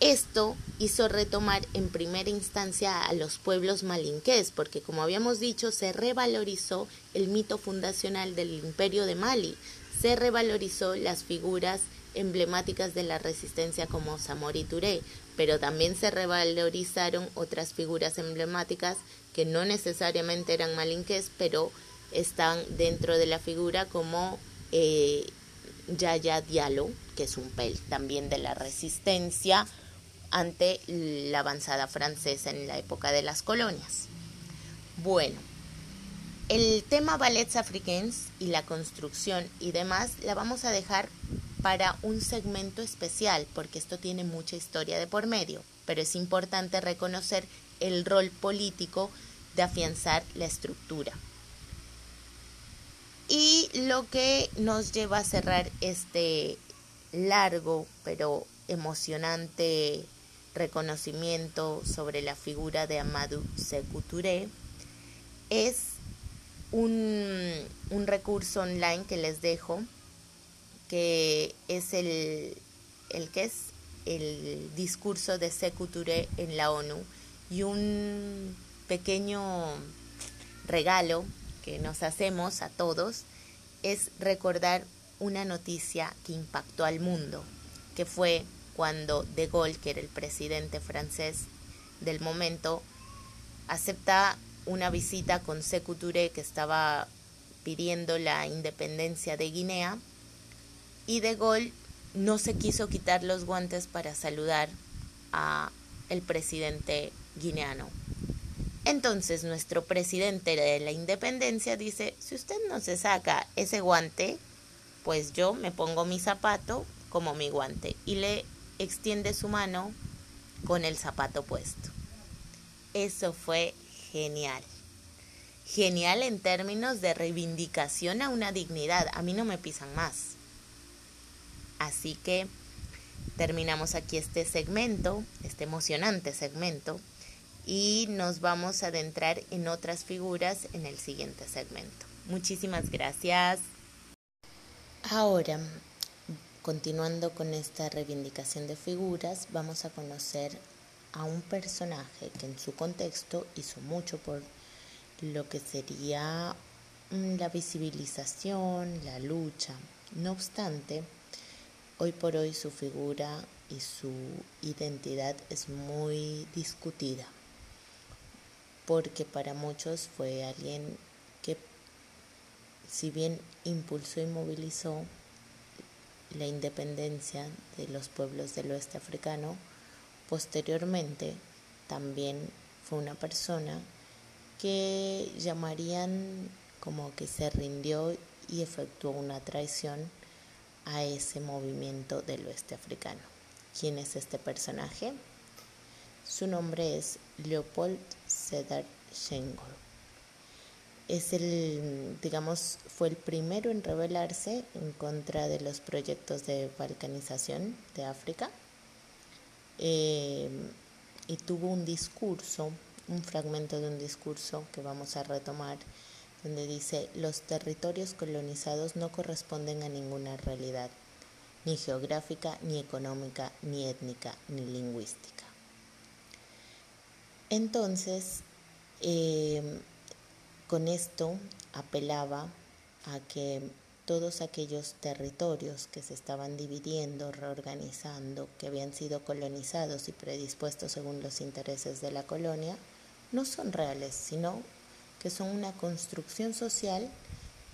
Esto hizo retomar en primera instancia a los pueblos malinqués, porque como habíamos dicho, se revalorizó el mito fundacional del imperio de Mali, se revalorizó las figuras emblemáticas de la resistencia como Samori Touré, pero también se revalorizaron otras figuras emblemáticas que no necesariamente eran malinques, pero están dentro de la figura como eh, Yaya Diallo, que es un pel también de la resistencia ante la avanzada francesa en la época de las colonias. Bueno, el tema ballets africains y la construcción y demás la vamos a dejar para un segmento especial porque esto tiene mucha historia de por medio, pero es importante reconocer el rol político de afianzar la estructura. Y lo que nos lleva a cerrar este largo pero emocionante reconocimiento sobre la figura de Amadou Touré es un, recurso online que les dejo, que es el, el que es el discurso de Secuture en la ONU. Y un pequeño regalo que nos hacemos a todos es recordar una noticia que impactó al mundo, que fue cuando De Gaulle, que era el presidente francés del momento, acepta una visita con Sekou Touré que estaba pidiendo la independencia de Guinea y De Gaulle no se quiso quitar los guantes para saludar a el presidente guineano. Entonces nuestro presidente de la independencia dice, si usted no se saca ese guante, pues yo me pongo mi zapato como mi guante y le extiende su mano con el zapato puesto. Eso fue genial. genial en términos de reivindicación a una dignidad. A mí no me pisan más. Así que terminamos aquí este segmento, este emocionante segmento, y nos vamos a adentrar en otras figuras en el siguiente segmento. Muchísimas gracias. Ahora, continuando con esta reivindicación de figuras, vamos a conocer a un personaje que en su contexto hizo mucho por lo que sería mm, la visibilización, la lucha. No obstante, hoy por hoy su figura y su identidad es muy discutida, porque para muchos fue alguien que, si bien impulsó y movilizó la independencia de los pueblos del oeste africano, posteriormente también fue una persona que llamarían como que se rindió y efectuó una traición a ese movimiento del oeste africano. ¿Quién es este personaje? Su nombre es Leopold Sedar Senghor. Es el, digamos, fue el primero en rebelarse en contra de los proyectos de balcanización de África eh, y tuvo un discurso un fragmento de un discurso que vamos a retomar, donde dice, los territorios colonizados no corresponden a ninguna realidad, ni geográfica, ni económica, ni étnica, ni lingüística. Entonces, eh, con esto apelaba a que todos aquellos territorios que se estaban dividiendo, reorganizando, que habían sido colonizados y predispuestos según los intereses de la colonia, no son reales, sino que son una construcción social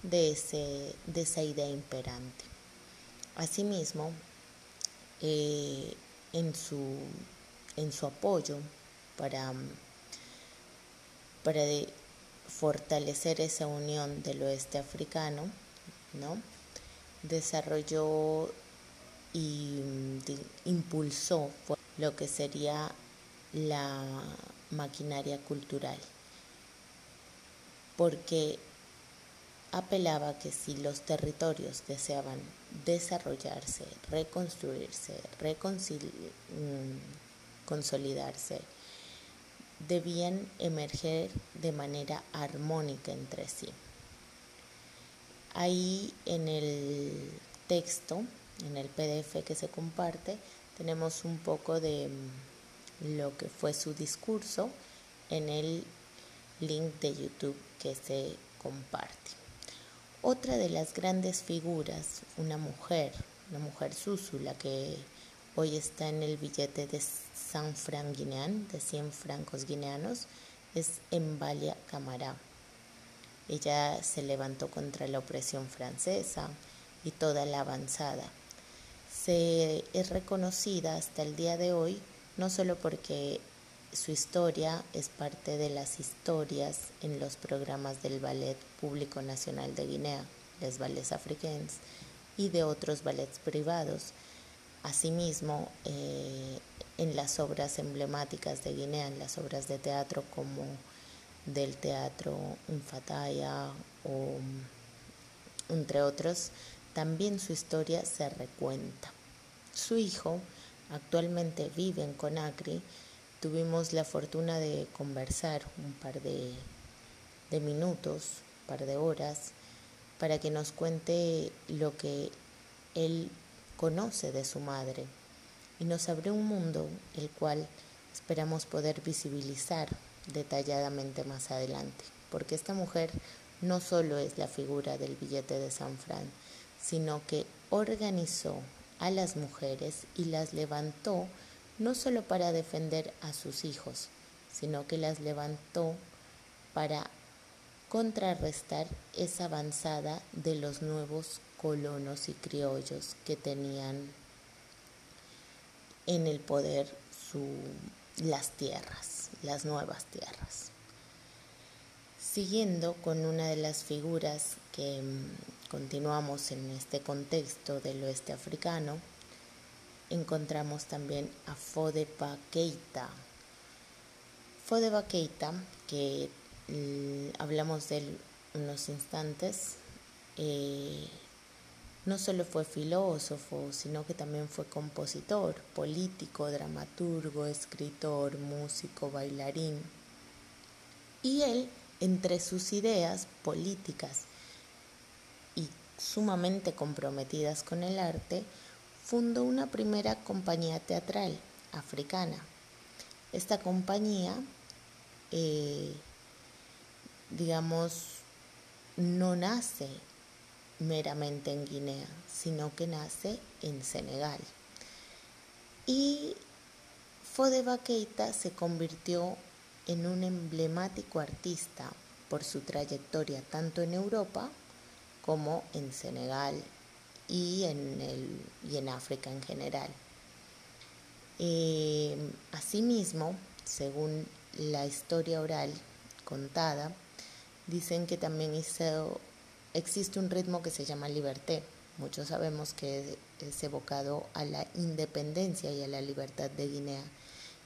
de, ese, de esa idea imperante. Asimismo, eh, en, su, en su apoyo para, para fortalecer esa unión del oeste africano, ¿no? desarrolló y impulsó lo que sería la maquinaria cultural, porque apelaba que si los territorios deseaban desarrollarse, reconstruirse, mm, consolidarse, debían emerger de manera armónica entre sí. Ahí en el texto, en el PDF que se comparte, tenemos un poco de lo que fue su discurso en el link de YouTube que se comparte. Otra de las grandes figuras, una mujer, una mujer Susu, la que hoy está en el billete de San Fran guinean, de 100 francos guineanos, es Embalia Camará. Ella se levantó contra la opresión francesa y toda la avanzada. Se es reconocida hasta el día de hoy no solo porque su historia es parte de las historias en los programas del Ballet Público Nacional de Guinea, les Ballets Africains, y de otros ballets privados. Asimismo, eh, en las obras emblemáticas de Guinea, en las obras de teatro como del teatro Unfataya o entre otros, también su historia se recuenta. Su hijo, Actualmente vive en Conakry. Tuvimos la fortuna de conversar un par de, minutos, un par de horas, para que nos cuente lo que él conoce de su madre y nos abrió un mundo el cual esperamos poder visibilizar detalladamente más adelante, porque esta mujer no solo es la figura del billete de San Fran, sino que organizó a las mujeres y las levantó no solo para defender a sus hijos, sino que las levantó para contrarrestar esa avanzada de los nuevos colonos y criollos que tenían en el poder las tierras, las nuevas tierras. Siguiendo con una de las figuras que mm, continuamos en este contexto del oeste africano, encontramos también a Fodepa Keita. Fodepa Keita, que hablamos de él unos instantes, eh, no solo fue filósofo, sino que también fue compositor, político, dramaturgo, escritor, músico, bailarín. Y él, entre sus ideas políticas y sumamente comprometidas con el arte, fundó una primera compañía teatral africana. Esta compañía, eh, digamos, no nace meramente en Guinea, sino que nace en Senegal. Y Fodeba Keita se convirtió en un emblemático artista por su trayectoria tanto en Europa como en Senegal y en, el, y en África en general. Eh, asimismo, según la historia oral contada, dicen que también hizo existe un ritmo que se llama liberté. Muchos sabemos que es evocado a la independencia y a la libertad de Guinea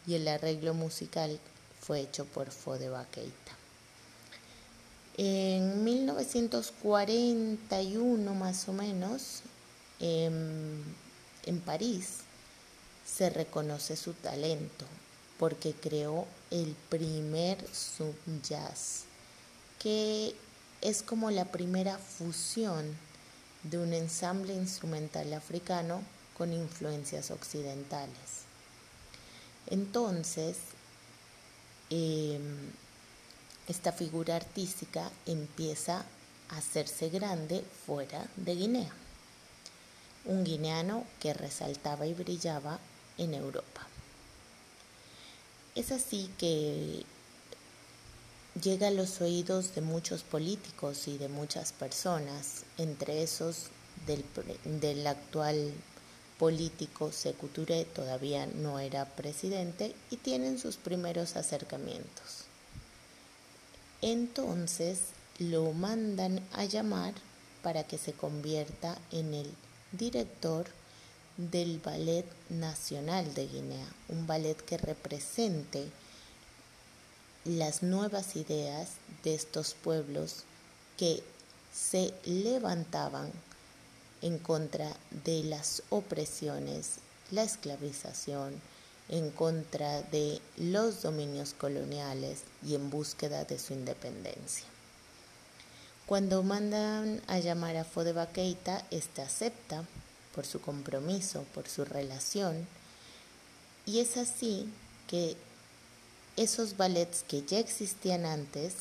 y el arreglo musical fue hecho por Fodeba Keita. En 1941 más o menos, en, en París, se reconoce su talento porque creó el primer sub jazz que es como la primera fusión de un ensamble instrumental africano con influencias occidentales. Entonces, em, esta figura artística empieza a hacerse grande fuera de Guinea. Un guineano que resaltaba y brillaba en Europa. Es así que llega a los oídos de muchos políticos y de muchas personas, entre esos del, actual político Secuturé, todavía no era presidente, y tienen sus primeros acercamientos. Entonces lo mandan a llamar para que se convierta en el director del Ballet Nacional de Guinea, un ballet que represente las nuevas ideas de estos pueblos que se levantaban en contra de las opresiones, la esclavización, en contra de los dominios coloniales y en búsqueda de su independencia. Cuando mandan a llamar a Fodeba Keita, este acepta por su compromiso, por su relación, y es así que esos ballets que ya existían antes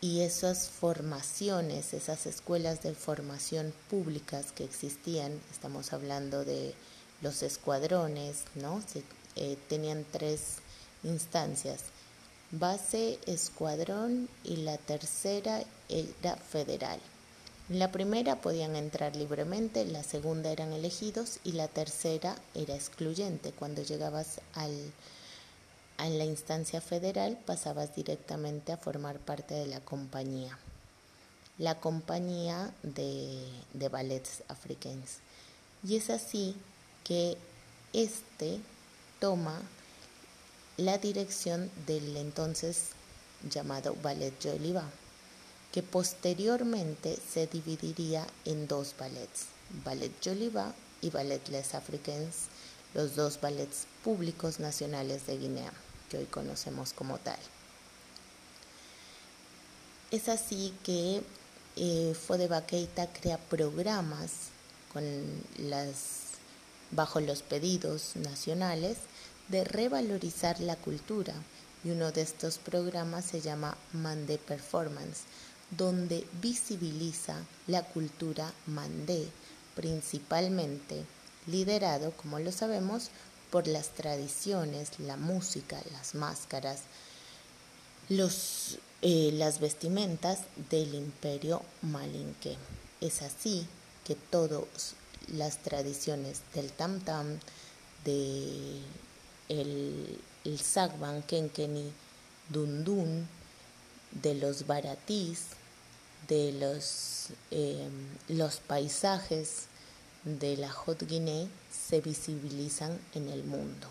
y esas formaciones, esas escuelas de formación públicas que existían, estamos hablando de los escuadrones, ¿no? Eh, tenían tres instancias, base, escuadrón y la tercera era federal. La primera podían entrar libremente, la segunda eran elegidos y la tercera era excluyente. Cuando llegabas al en la instancia federal pasabas directamente a formar parte de la compañía, la compañía de, de ballets africanos. Y es así que este toma la dirección del entonces llamado Ballet Joliva, que posteriormente se dividiría en dos ballets, Ballet Joliva y Ballet Les Africains, los dos ballets públicos nacionales de Guinea que hoy conocemos como tal. Es así que eh, Fodeba Keita crea programas bajo los pedidos nacionales de revalorizar la cultura y uno de estos programas se llama Mandé Performance, donde visibiliza la cultura mandé, principalmente liderado, como lo sabemos, por las tradiciones, la música, las máscaras, los, eh, las vestimentas del imperio malinque. Es así que todas las tradiciones del tam tam, de el, el sagban, kenkeni, dundun, de los baratís, de los, eh, los paisajes de la Hot Guinea se visibilizan en el mundo.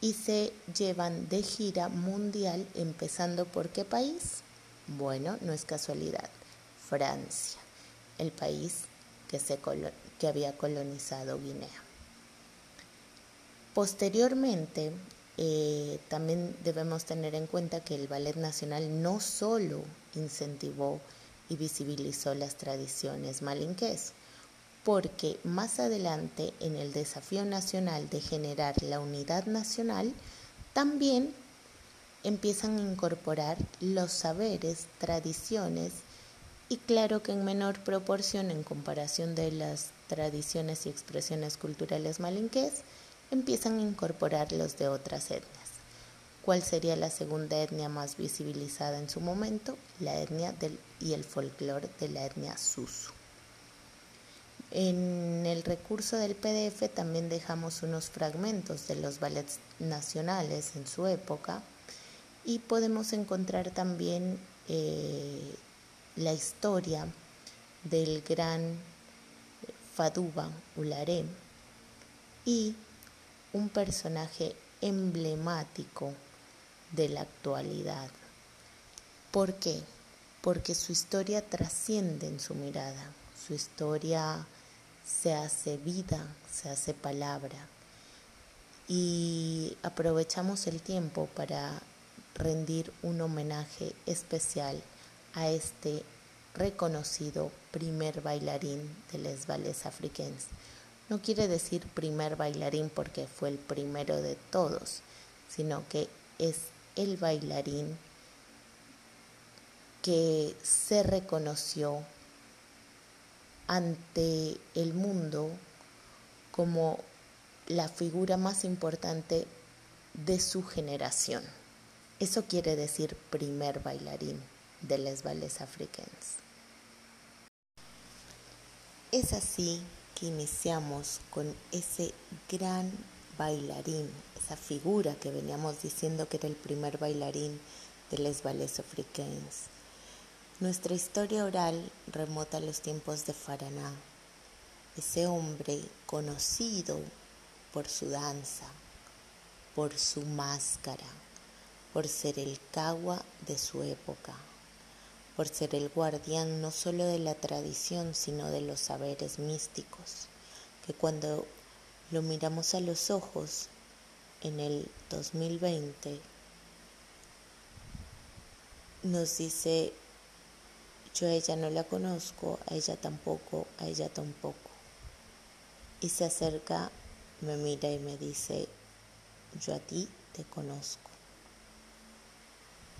y se llevan de gira mundial empezando por qué país? Bueno, no es casualidad, Francia, el país que, se había colonizado Guinea. Posteriormente, eh, también debemos tener en cuenta que el Ballet Nacional no solo incentivó y visibilizó las tradiciones malinqués, porque más adelante en el desafío nacional de generar la unidad nacional, también empiezan a incorporar los saberes, tradiciones y claro que en menor proporción en comparación de las tradiciones y expresiones culturales malinqués, empiezan a incorporar los de otras etnias. ¿Cuál sería la segunda etnia más visibilizada en su momento? La etnia del, y el folclore de la etnia Susu. En el recurso del PDF también dejamos unos fragmentos de los ballets nacionales en su época y podemos encontrar también eh, la historia del gran Faduba Ularé y un personaje emblemático de la actualidad. ¿Por qué? Porque su historia trasciende en su mirada, su historia se hace vida, se hace palabra. Y aprovechamos el tiempo para rendir un homenaje especial a este reconocido primer bailarín de les Vales Africains no quiere decir primer bailarín porque fue el primero de todos, sino que es el bailarín que se reconoció ante el mundo como la figura más importante de su generación. Eso quiere decir primer bailarín de Les Ballets Africains. Es así que iniciamos con ese gran bailarín, esa figura que veníamos diciendo que era el primer bailarín de Les Ballets Africains. Nuestra historia oral remota a los tiempos de Faraná, ese hombre conocido por su danza, por su máscara, por ser el cagua de su época por ser el guardián no solo de la tradición, sino de los saberes místicos, que cuando lo miramos a los ojos en el 2020, nos dice, yo a ella no la conozco, a ella tampoco, a ella tampoco. Y se acerca, me mira y me dice, yo a ti te conozco.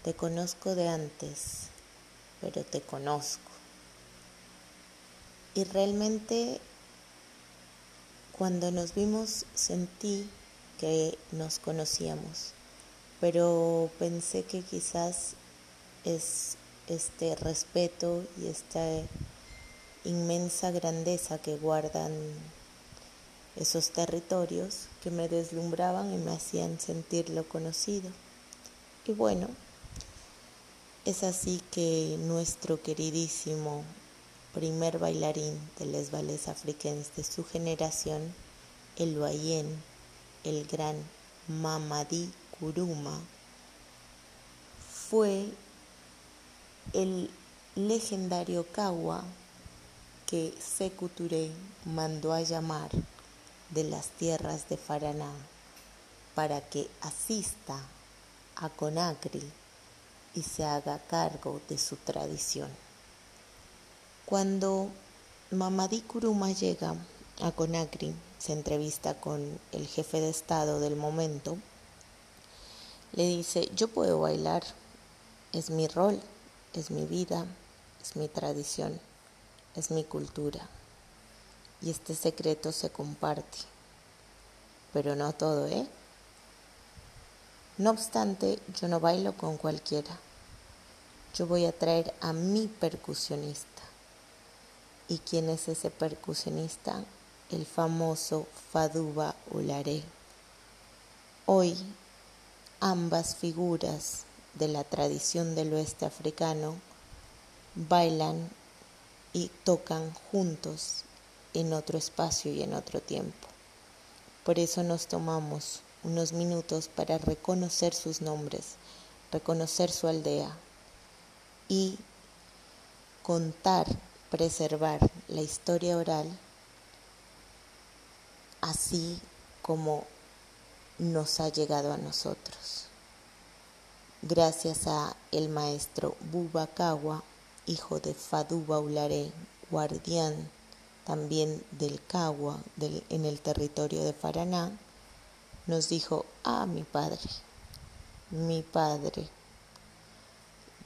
Te conozco de antes pero te conozco. Y realmente cuando nos vimos sentí que nos conocíamos, pero pensé que quizás es este respeto y esta inmensa grandeza que guardan esos territorios que me deslumbraban y me hacían sentir lo conocido. Y bueno, es así que nuestro queridísimo primer bailarín de les ballets africains de su generación, el Bayen, el gran Mamadi Kuruma, fue el legendario Kawa que Sekou Touré mandó a llamar de las tierras de Faraná para que asista a Conakry y se haga cargo de su tradición. Cuando Mamadi Kuruma llega a Conakry, se entrevista con el jefe de Estado del momento, le dice, yo puedo bailar, es mi rol, es mi vida, es mi tradición, es mi cultura. Y este secreto se comparte. Pero no todo, ¿eh? No obstante, yo no bailo con cualquiera. Yo voy a traer a mi percusionista. ¿Y quién es ese percusionista? El famoso Faduba Ularé. Hoy, ambas figuras de la tradición del oeste africano bailan y tocan juntos en otro espacio y en otro tiempo. Por eso nos tomamos unos minutos para reconocer sus nombres, reconocer su aldea y contar, preservar la historia oral así como nos ha llegado a nosotros. Gracias a el maestro Bubakawa, hijo de Fadu Baulare, guardián también del Cagua en el territorio de Paraná, nos dijo, ah, mi padre, mi padre,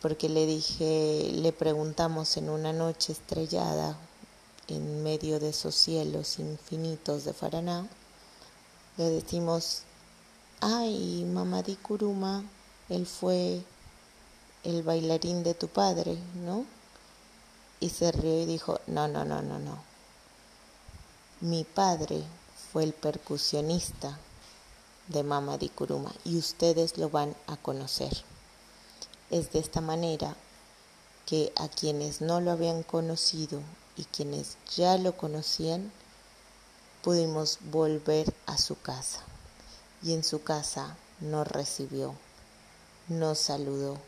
porque le dije, le preguntamos en una noche estrellada, en medio de esos cielos infinitos de Paraná, le decimos, ay, Mamadí Kuruma, él fue el bailarín de tu padre, ¿no? Y se rió y dijo, no, no, no, no, no. Mi padre fue el percusionista de Mama Di Kuruma y ustedes lo van a conocer. Es de esta manera que a quienes no lo habían conocido y quienes ya lo conocían, pudimos volver a su casa. Y en su casa nos recibió, nos saludó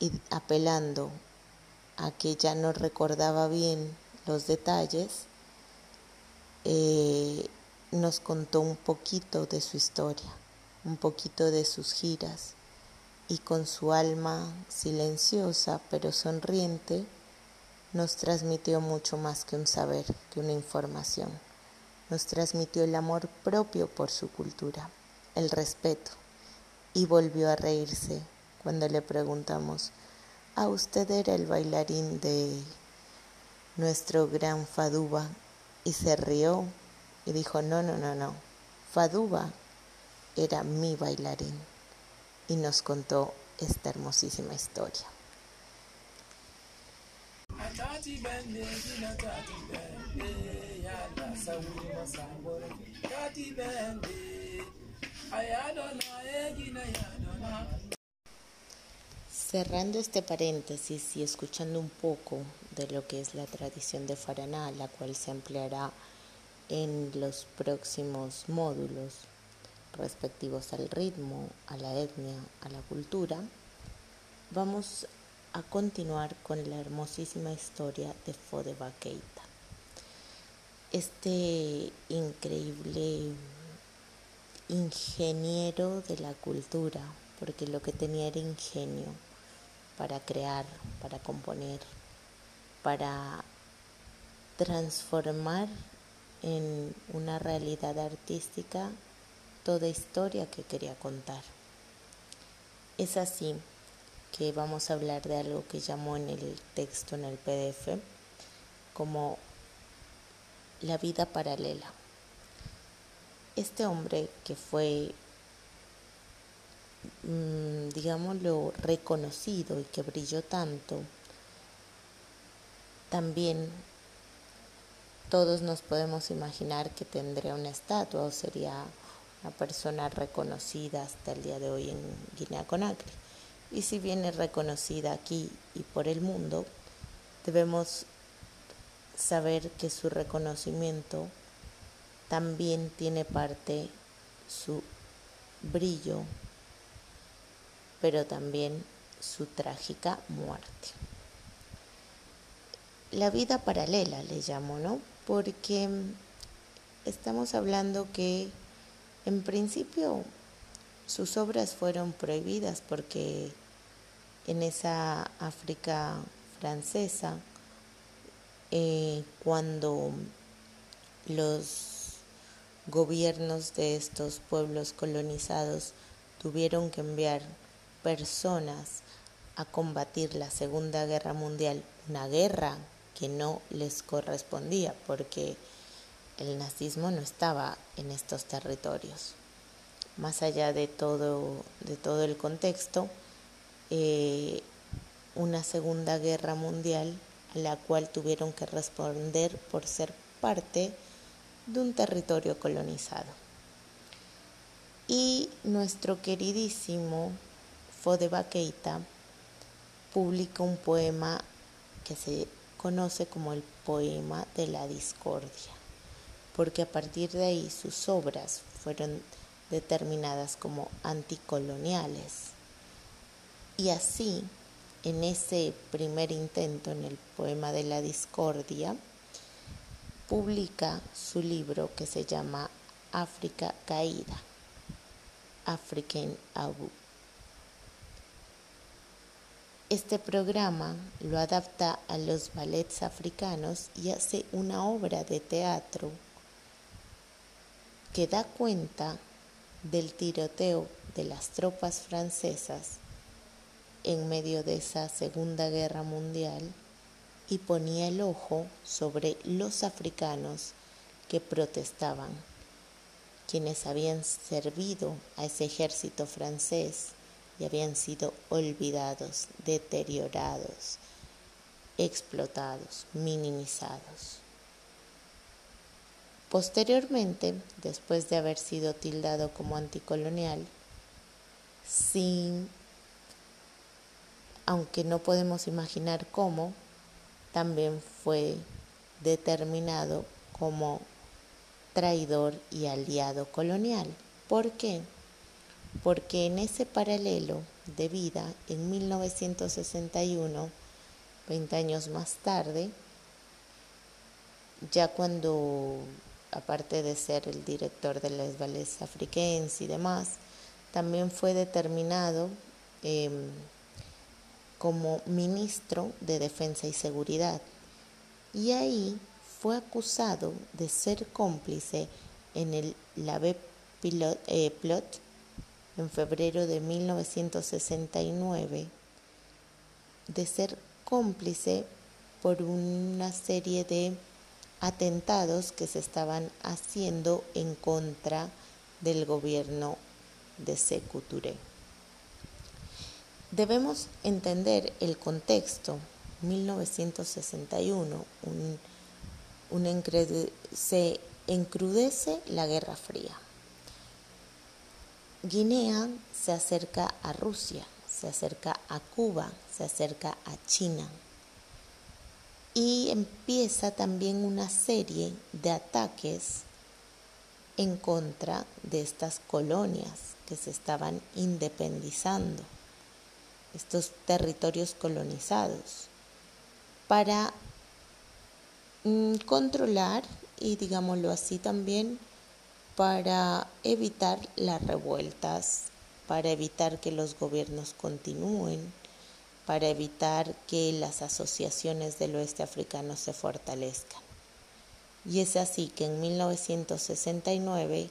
y apelando a que ya no recordaba bien los detalles, eh, nos contó un poquito de su historia, un poquito de sus giras, y con su alma silenciosa pero sonriente, nos transmitió mucho más que un saber, que una información. Nos transmitió el amor propio por su cultura, el respeto, y volvió a reírse cuando le preguntamos, ¿a usted era el bailarín de nuestro gran Faduba? Y se rió y dijo, no, no, no, no, Faduba era mi bailarín y nos contó esta hermosísima historia. Cerrando este paréntesis y escuchando un poco de lo que es la tradición de Faraná, la cual se empleará en los próximos módulos respectivos al ritmo, a la etnia, a la cultura, vamos a continuar con la hermosísima historia de Fodeba Keita. Este increíble ingeniero de la cultura, porque lo que tenía era ingenio para crear, para componer, para transformar en una realidad artística toda historia que quería contar. Es así que vamos a hablar de algo que llamó en el texto, en el PDF, como la vida paralela. Este hombre que fue, mm, digámoslo, reconocido y que brilló tanto, también todos nos podemos imaginar que tendría una estatua o sería una persona reconocida hasta el día de hoy en Guinea Conakry. Y si bien es reconocida aquí y por el mundo, debemos saber que su reconocimiento también tiene parte su brillo, pero también su trágica muerte. La vida paralela le llamo, ¿no? Porque estamos hablando que en principio sus obras fueron prohibidas porque en esa África francesa, eh, cuando los gobiernos de estos pueblos colonizados tuvieron que enviar personas a combatir la Segunda Guerra Mundial, una guerra que no les correspondía porque el nazismo no estaba en estos territorios. Más allá de todo, de todo el contexto, eh, una segunda guerra mundial a la cual tuvieron que responder por ser parte de un territorio colonizado. Y nuestro queridísimo Fodeba Keita publica un poema que se conoce como el poema de la discordia porque a partir de ahí sus obras fueron determinadas como anticoloniales. Y así, en ese primer intento, en el poema de la discordia, publica su libro que se llama África Caída, African Abu. Este programa lo adapta a los ballets africanos y hace una obra de teatro que da cuenta del tiroteo de las tropas francesas en medio de esa Segunda Guerra Mundial y ponía el ojo sobre los africanos que protestaban, quienes habían servido a ese ejército francés y habían sido olvidados, deteriorados, explotados, minimizados. Posteriormente, después de haber sido tildado como anticolonial, sin, aunque no podemos imaginar cómo, también fue determinado como traidor y aliado colonial. ¿Por qué? Porque en ese paralelo de vida, en 1961, 20 años más tarde, ya cuando aparte de ser el director de las Vales Africaines y demás, también fue determinado em, como ministro de Defensa y Seguridad. Y ahí fue acusado de ser cómplice en el Lave eh, Plot en febrero de 1969, de ser cómplice por una serie de atentados que se estaban haciendo en contra del gobierno de Sekou Debemos entender el contexto. 1961, se encrudece la Guerra Fría. Guinea se acerca a Rusia, se acerca a Cuba, se acerca a China y empieza también una serie de ataques en contra de estas colonias que se estaban independizando, estos territorios colonizados, para mm, controlar y digámoslo así también para evitar las revueltas, para evitar que los gobiernos continúen, para evitar que las asociaciones del oeste africano se fortalezcan. Y es así que en 1969,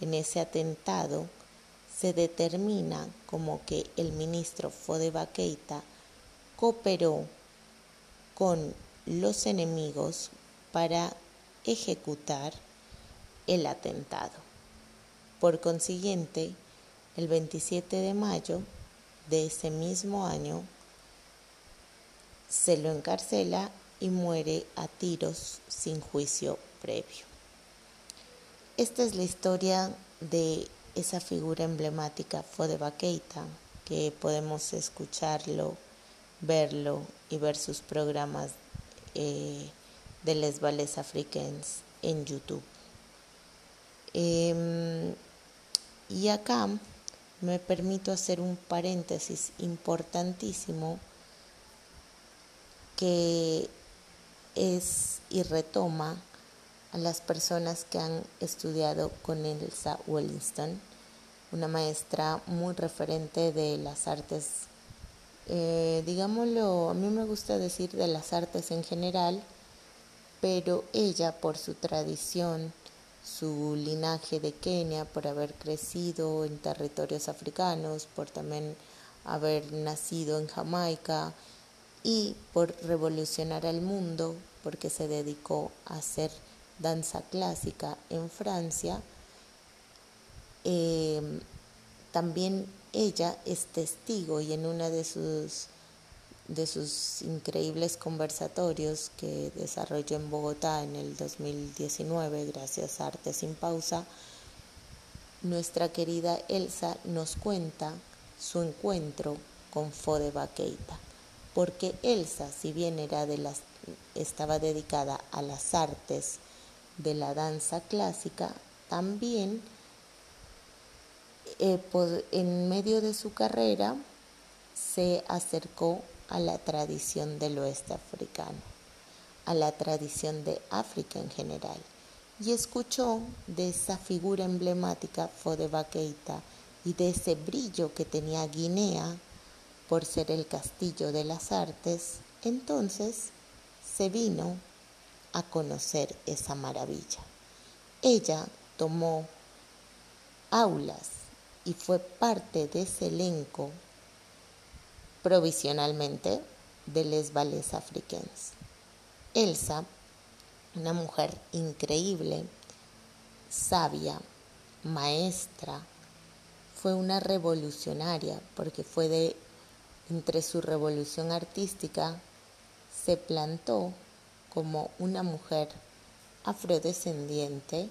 en ese atentado, se determina como que el ministro Fodeba Keita cooperó con los enemigos para ejecutar el atentado. Por consiguiente, el 27 de mayo de ese mismo año, se lo encarcela y muere a tiros sin juicio previo. Esta es la historia de esa figura emblemática Fodeba Keita, que podemos escucharlo, verlo y ver sus programas eh, de Les Vales Africains en YouTube. Em, y acá me permito hacer un paréntesis importantísimo que es y retoma a las personas que han estudiado con Elsa Wellingston, una maestra muy referente de las artes, eh, digámoslo, a mí me gusta decir de las artes en general, pero ella por su tradición, su linaje de Kenia, por haber crecido en territorios africanos, por también haber nacido en Jamaica, y por revolucionar al mundo, porque se dedicó a hacer danza clásica en Francia. Em, también ella es testigo y en una de sus, de sus increíbles conversatorios que desarrolló en Bogotá en el 2019 gracias a Arte sin Pausa, nuestra querida Elsa nos cuenta su encuentro con Fode Keita porque Elsa, si bien era de las, estaba dedicada a las artes de la danza clásica, también eh, en medio de su carrera se acercó a la tradición del oeste africano, a la tradición de África en general, y escuchó de esa figura emblemática Fodeba Keita y de ese brillo que tenía Guinea por ser el castillo de las artes, entonces se vino a conocer esa maravilla. Ella tomó aulas y fue parte de ese elenco provisionalmente de Les Valles Africains. Elsa, una mujer increíble, sabia, maestra, fue una revolucionaria porque fue de entre su revolución artística se plantó como una mujer afrodescendiente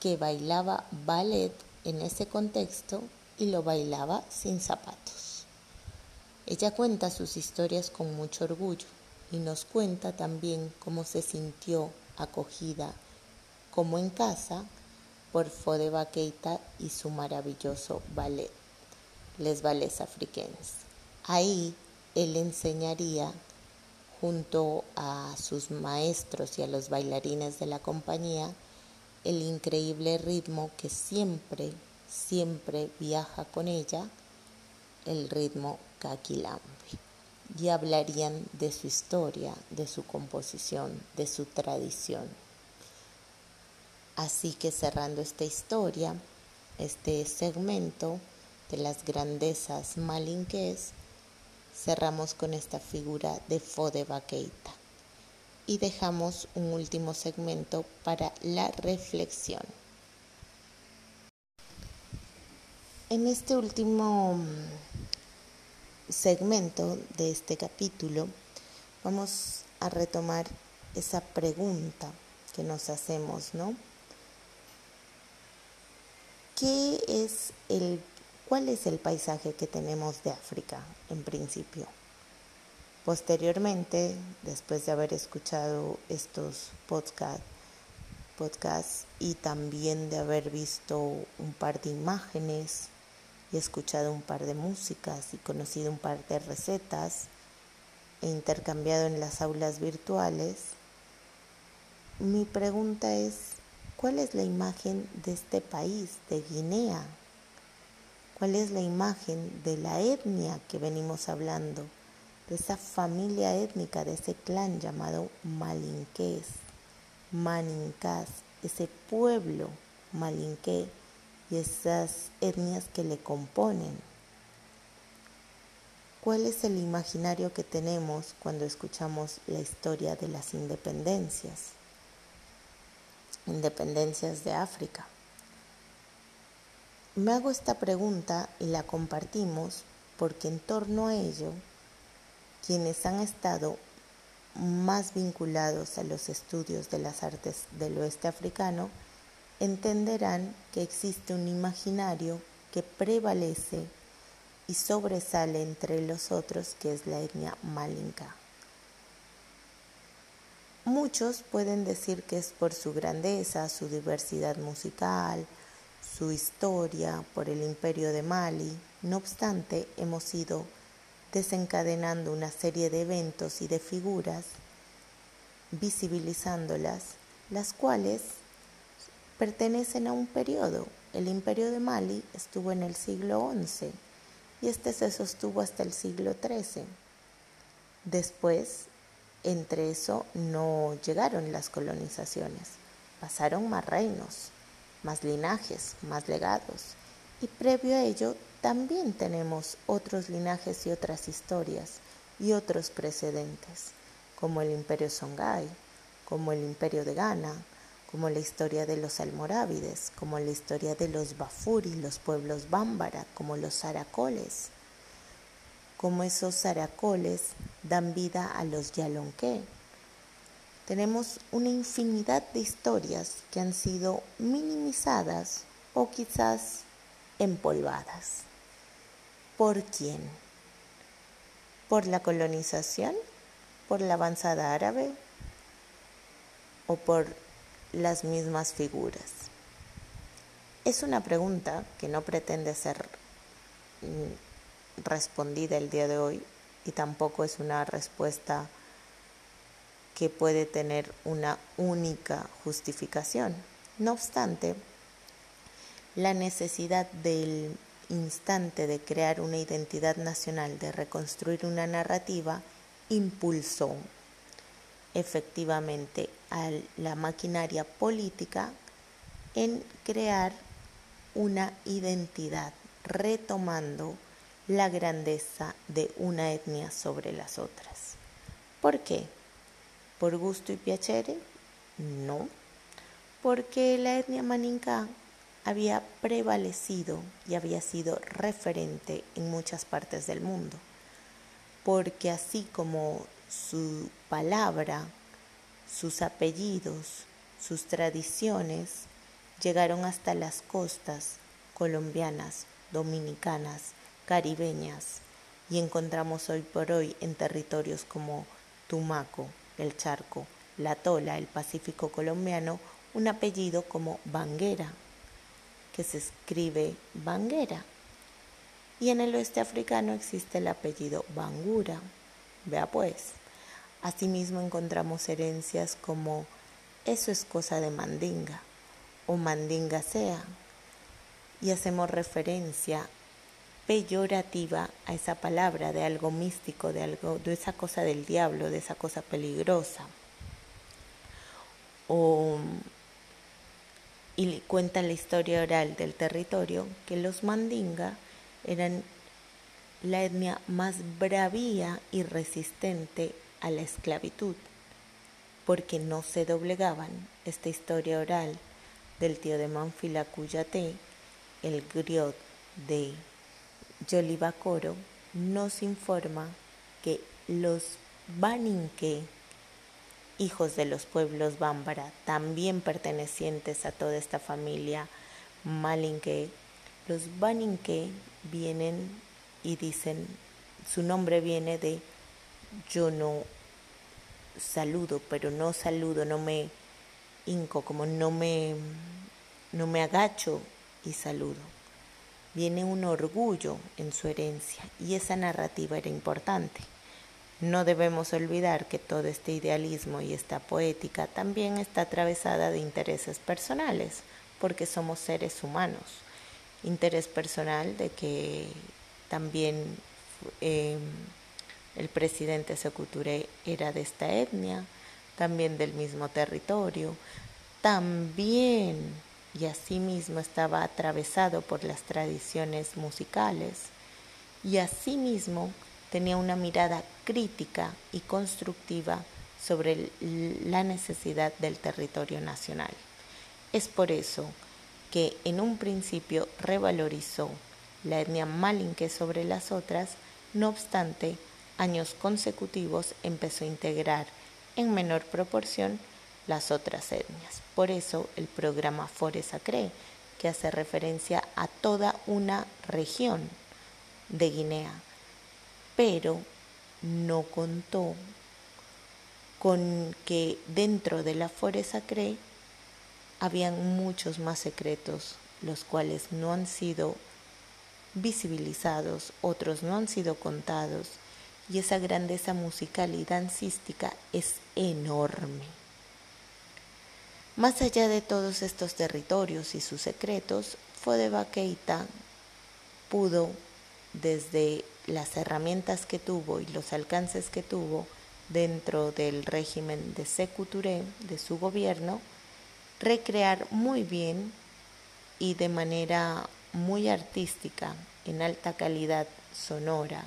que bailaba ballet en ese contexto y lo bailaba sin zapatos. Ella cuenta sus historias con mucho orgullo y nos cuenta también cómo se sintió acogida como en casa por Fode Keita y su maravilloso ballet, Les Ballets Africains. Ahí él enseñaría junto a sus maestros y a los bailarines de la compañía el increíble ritmo que siempre, siempre viaja con ella, el ritmo Kakilambi. Y hablarían de su historia, de su composición, de su tradición. Así que cerrando esta historia, este segmento de las grandezas malinqués, cerramos con esta figura de Fode Baqueita y dejamos un último segmento para la reflexión. En este último mm, segmento de este capítulo vamos a retomar esa pregunta que nos hacemos, ¿no? ¿Qué es el ¿Cuál es el paisaje que tenemos de África en principio? Posteriormente, después de haber escuchado estos podcasts podcast, y también de haber visto un par de imágenes y escuchado un par de músicas y conocido un par de recetas e intercambiado en las aulas virtuales, mi pregunta es, ¿cuál es la imagen de este país, de Guinea? Cuál es la imagen de la etnia que venimos hablando, de esa familia étnica, de ese clan llamado malinqués, manincás, ese pueblo malinqué y esas etnias que le componen. ¿Cuál es el imaginario que tenemos cuando escuchamos la historia de las independencias? Independencias de África. Me hago esta pregunta y la compartimos porque en torno a ello, quienes han estado más vinculados a los estudios de las artes del oeste africano entenderán que existe un imaginario que prevalece y sobresale entre los otros, que es la etnia malinca. Muchos pueden decir que es por su grandeza, su diversidad musical, su historia por el imperio de Mali, no obstante, hemos ido desencadenando una serie de eventos y de figuras, visibilizándolas, las cuales pertenecen a un periodo. El imperio de Mali estuvo en el siglo XI y este se sostuvo hasta el siglo XIII. Después, entre eso, no llegaron las colonizaciones, pasaron más reinos más linajes, más legados. Y previo a ello también tenemos otros linajes y otras historias y otros precedentes, como el imperio Songhai, como el imperio de Ghana, como la historia de los almorávides, como la historia de los bafuri, los pueblos bámbara, como los aracoles, como esos aracoles dan vida a los yalonqué, tenemos una infinidad de historias que han sido minimizadas o quizás empolvadas. ¿Por quién? ¿Por la colonización? ¿Por la avanzada árabe? ¿O por las mismas figuras? Es una pregunta que no pretende ser mm, respondida el día de hoy y tampoco es una respuesta que puede tener una única justificación. No obstante, la necesidad del instante de crear una identidad nacional, de reconstruir una narrativa, impulsó efectivamente a la maquinaria política en crear una identidad, retomando la grandeza de una etnia sobre las otras. ¿Por qué? ¿Por gusto y piacere? No, porque la etnia maninka había prevalecido y había sido referente en muchas partes del mundo, porque así como su palabra, sus apellidos, sus tradiciones llegaron hasta las costas colombianas, dominicanas, caribeñas y encontramos hoy por hoy en territorios como Tumaco, el Charco, La Tola, el Pacífico colombiano, un apellido como Banguera, que se escribe Banguera. Y en el oeste africano existe el apellido Bangura. Vea pues. Asimismo encontramos herencias como eso es cosa de Mandinga o Mandinga sea. Y hacemos referencia peyorativa a esa palabra, de algo místico, de algo, de esa cosa del diablo, de esa cosa peligrosa. O, y cuenta la historia oral del territorio que los mandinga eran la etnia más bravía y resistente a la esclavitud, porque no se doblegaban. Esta historia oral del tío de Manfila Cuyate, el griot de Yolibacoro nos informa que los Baninque, hijos de los pueblos Bámbara, también pertenecientes a toda esta familia Malinque, los Baninque vienen y dicen, su nombre viene de yo no saludo, pero no saludo, no me hinco, como no me, no me agacho y saludo viene un orgullo en su herencia y esa narrativa era importante. No debemos olvidar que todo este idealismo y esta poética también está atravesada de intereses personales, porque somos seres humanos. Interés personal de que también em, el presidente Secuture era de esta etnia, también del mismo territorio, también y asimismo estaba atravesado por las tradiciones musicales y asimismo tenía una mirada crítica y constructiva sobre la necesidad del territorio nacional. Es por eso que en un principio revalorizó la etnia malinque sobre las otras, no obstante, años consecutivos empezó a integrar en menor proporción las otras etnias. Por eso el programa Foresa Cree, que hace referencia a toda una región de Guinea, pero no contó con que dentro de la Foresa Cree habían muchos más secretos, los cuales no han sido visibilizados, otros no han sido contados, y esa grandeza musical y dancística es enorme. Más allá de todos estos territorios y sus secretos, Fodeba Keita pudo, desde las herramientas que tuvo y los alcances que tuvo dentro del régimen de Sekou de su gobierno, recrear muy bien y de manera muy artística, en alta calidad sonora,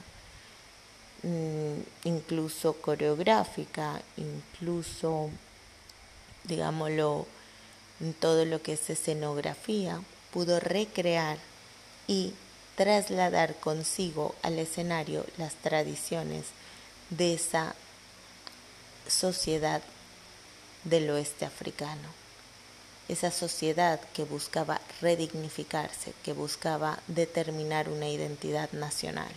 mm, incluso coreográfica, incluso digámoslo, todo lo que es escenografía, pudo recrear y trasladar consigo al escenario las tradiciones de esa sociedad del oeste africano. Esa sociedad que buscaba redignificarse, que buscaba determinar una identidad nacional.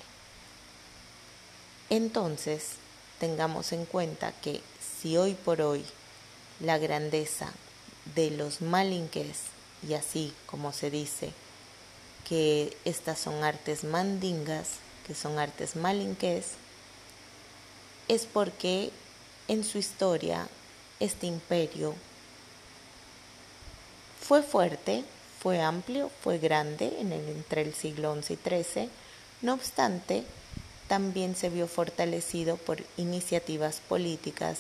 Entonces, tengamos en cuenta que si hoy por hoy la grandeza de los malinques y así como se dice que estas son artes mandingas, que son artes malinques, es porque en su historia este imperio fue fuerte, fue amplio, fue grande en el, entre el siglo XI y XIII, no obstante, también se vio fortalecido por iniciativas políticas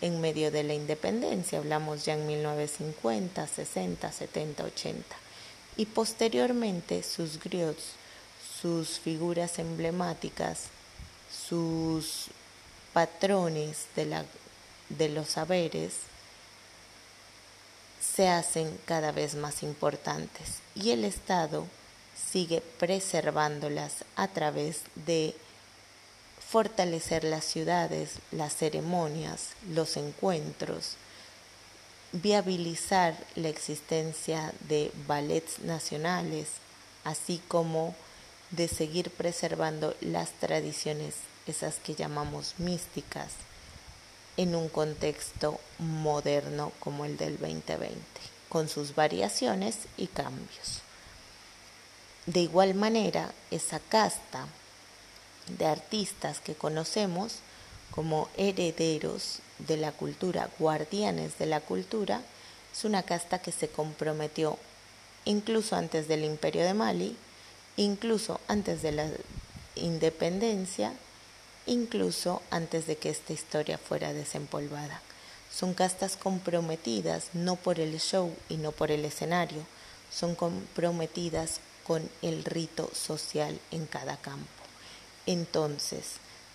en medio de la independencia, hablamos ya en 1950, 60, 70, 80, y posteriormente sus griots, sus figuras emblemáticas, sus patrones de, la, de los saberes, se hacen cada vez más importantes. Y el Estado sigue preservándolas a través de fortalecer las ciudades, las ceremonias, los encuentros, viabilizar la existencia de ballets nacionales, así como de seguir preservando las tradiciones, esas que llamamos místicas, en un contexto moderno como el del 2020, con sus variaciones y cambios. De igual manera, esa casta de artistas que conocemos como herederos de la cultura, guardianes de la cultura, es una casta que se comprometió incluso antes del imperio de Mali, incluso antes de la independencia incluso antes de que esta historia fuera desempolvada. Son castas comprometidas no por el show y no por el escenario, son comprometidas con el rito social en cada campo. Entonces,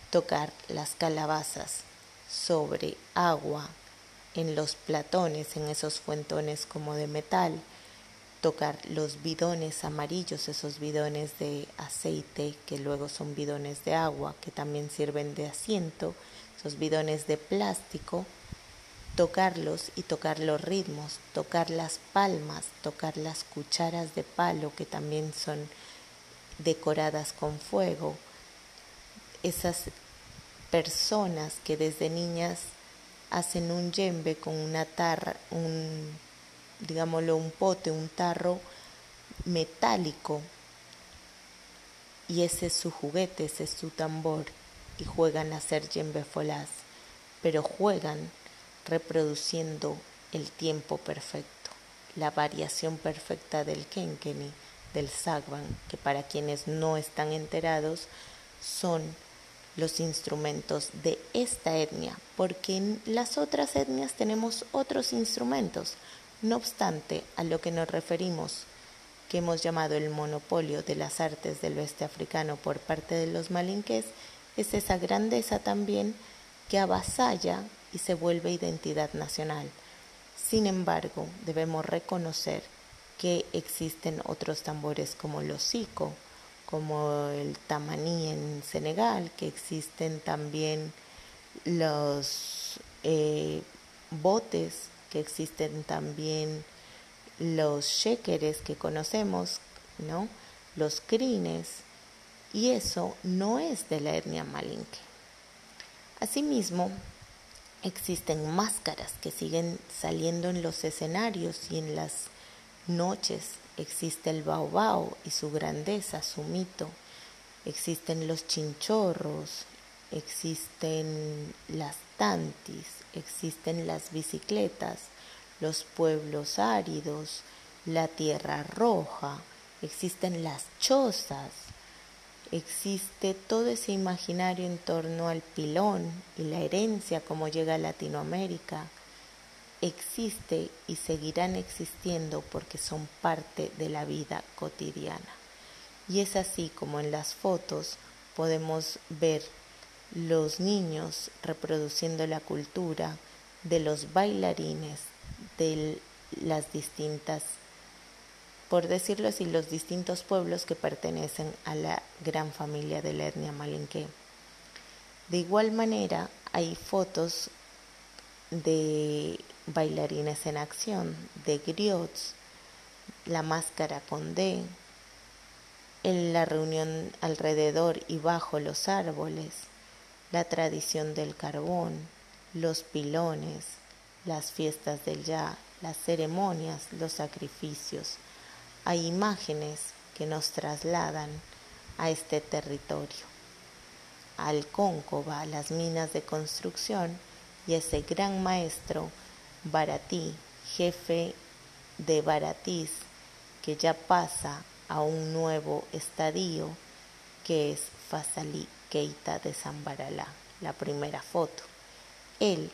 tocar las calabazas sobre agua en los platones, en esos fuentones como de metal, tocar los bidones amarillos, esos bidones de aceite que luego son bidones de agua que también sirven de asiento, esos bidones de plástico, tocarlos y tocar los ritmos, tocar las palmas, tocar las cucharas de palo que también son decoradas con fuego, esas personas que desde niñas hacen un yembe con una tarra, un digámoslo, un pote, un tarro metálico. Y ese es su juguete, ese es su tambor y juegan a hacer yembefolás, pero juegan reproduciendo el tiempo perfecto, la variación perfecta del kenkeni, del sagban, que para quienes no están enterados son los instrumentos de esta etnia, porque en las otras etnias tenemos otros instrumentos, no obstante, a lo que nos referimos, que hemos llamado el monopolio de las artes del oeste africano por parte de los malinques, es esa grandeza también que avasalla y se vuelve identidad nacional. Sin embargo, debemos reconocer que existen otros tambores como los sico, como el tamaní en Senegal, que existen también los eh, botes que existen también los shekeres que conocemos, ¿no? Los crines, y eso no es de la etnia malinque. Asimismo, existen máscaras que siguen saliendo en los escenarios y en las noches. Existe el baobao y su grandeza, su mito. Existen los chinchorros, existen las tantis, existen las bicicletas, los pueblos áridos, la tierra roja, existen las chozas, existe todo ese imaginario en torno al pilón y la herencia como llega a Latinoamérica, existe y seguirán existiendo porque son parte de la vida cotidiana. Y es así como en las fotos podemos ver los niños reproduciendo la cultura de los bailarines de las distintas, por decirlo así, los distintos pueblos que pertenecen a la gran familia de la etnia malinque. De igual manera, hay fotos de bailarines en acción, de griots, la máscara con D, en la reunión alrededor y bajo los árboles, la tradición del carbón, los pilones, las fiestas del ya, las ceremonias, los sacrificios. Hay imágenes que nos trasladan a este territorio, al Cóncova, a las minas de construcción y ese gran maestro Baratí, jefe de Baratís, que ya pasa a un nuevo estadio que es Fasali Keita de Zambaralá, la primera foto. Él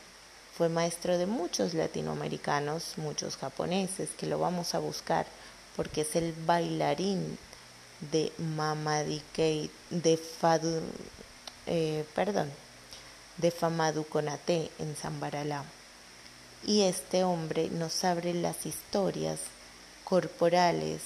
fue maestro de muchos latinoamericanos, muchos japoneses, que lo vamos a buscar porque es el bailarín de Mamadi de Fadu, eh, perdón, de Famadu Konate en Zambaralá. Y este hombre nos abre las historias corporales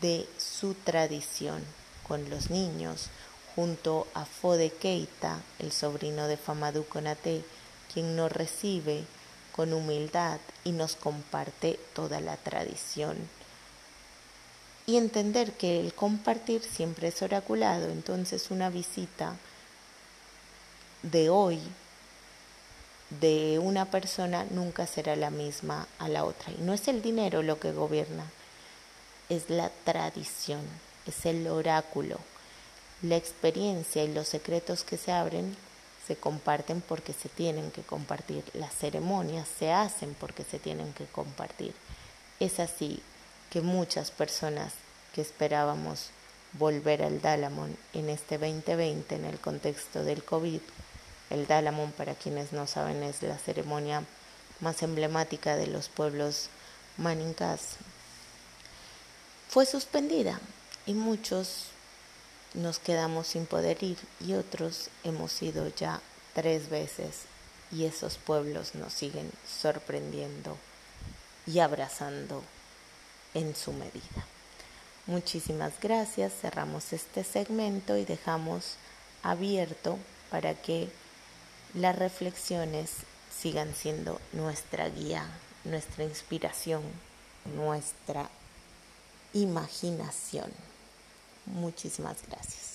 de su tradición con los niños, junto a Fode Keita, el sobrino de Famadu Konate, quien nos recibe con humildad y nos comparte toda la tradición. Y entender que el compartir siempre es oraculado, entonces una visita de hoy de una persona nunca será la misma a la otra. Y no es el dinero lo que gobierna, es la tradición, es el oráculo, la experiencia y los secretos que se abren se comparten porque se tienen que compartir. Las ceremonias se hacen porque se tienen que compartir. Es así que muchas personas que esperábamos volver al Dalamon en este 2020 en el contexto del COVID, el Dalamon para quienes no saben es la ceremonia más emblemática de los pueblos manincas, fue suspendida y muchos nos quedamos sin poder ir y otros hemos ido ya tres veces y esos pueblos nos siguen sorprendiendo y abrazando en su medida. Muchísimas gracias, cerramos este segmento y dejamos abierto para que las reflexiones sigan siendo nuestra guía, nuestra inspiración, nuestra imaginación. Muchísimas gracias.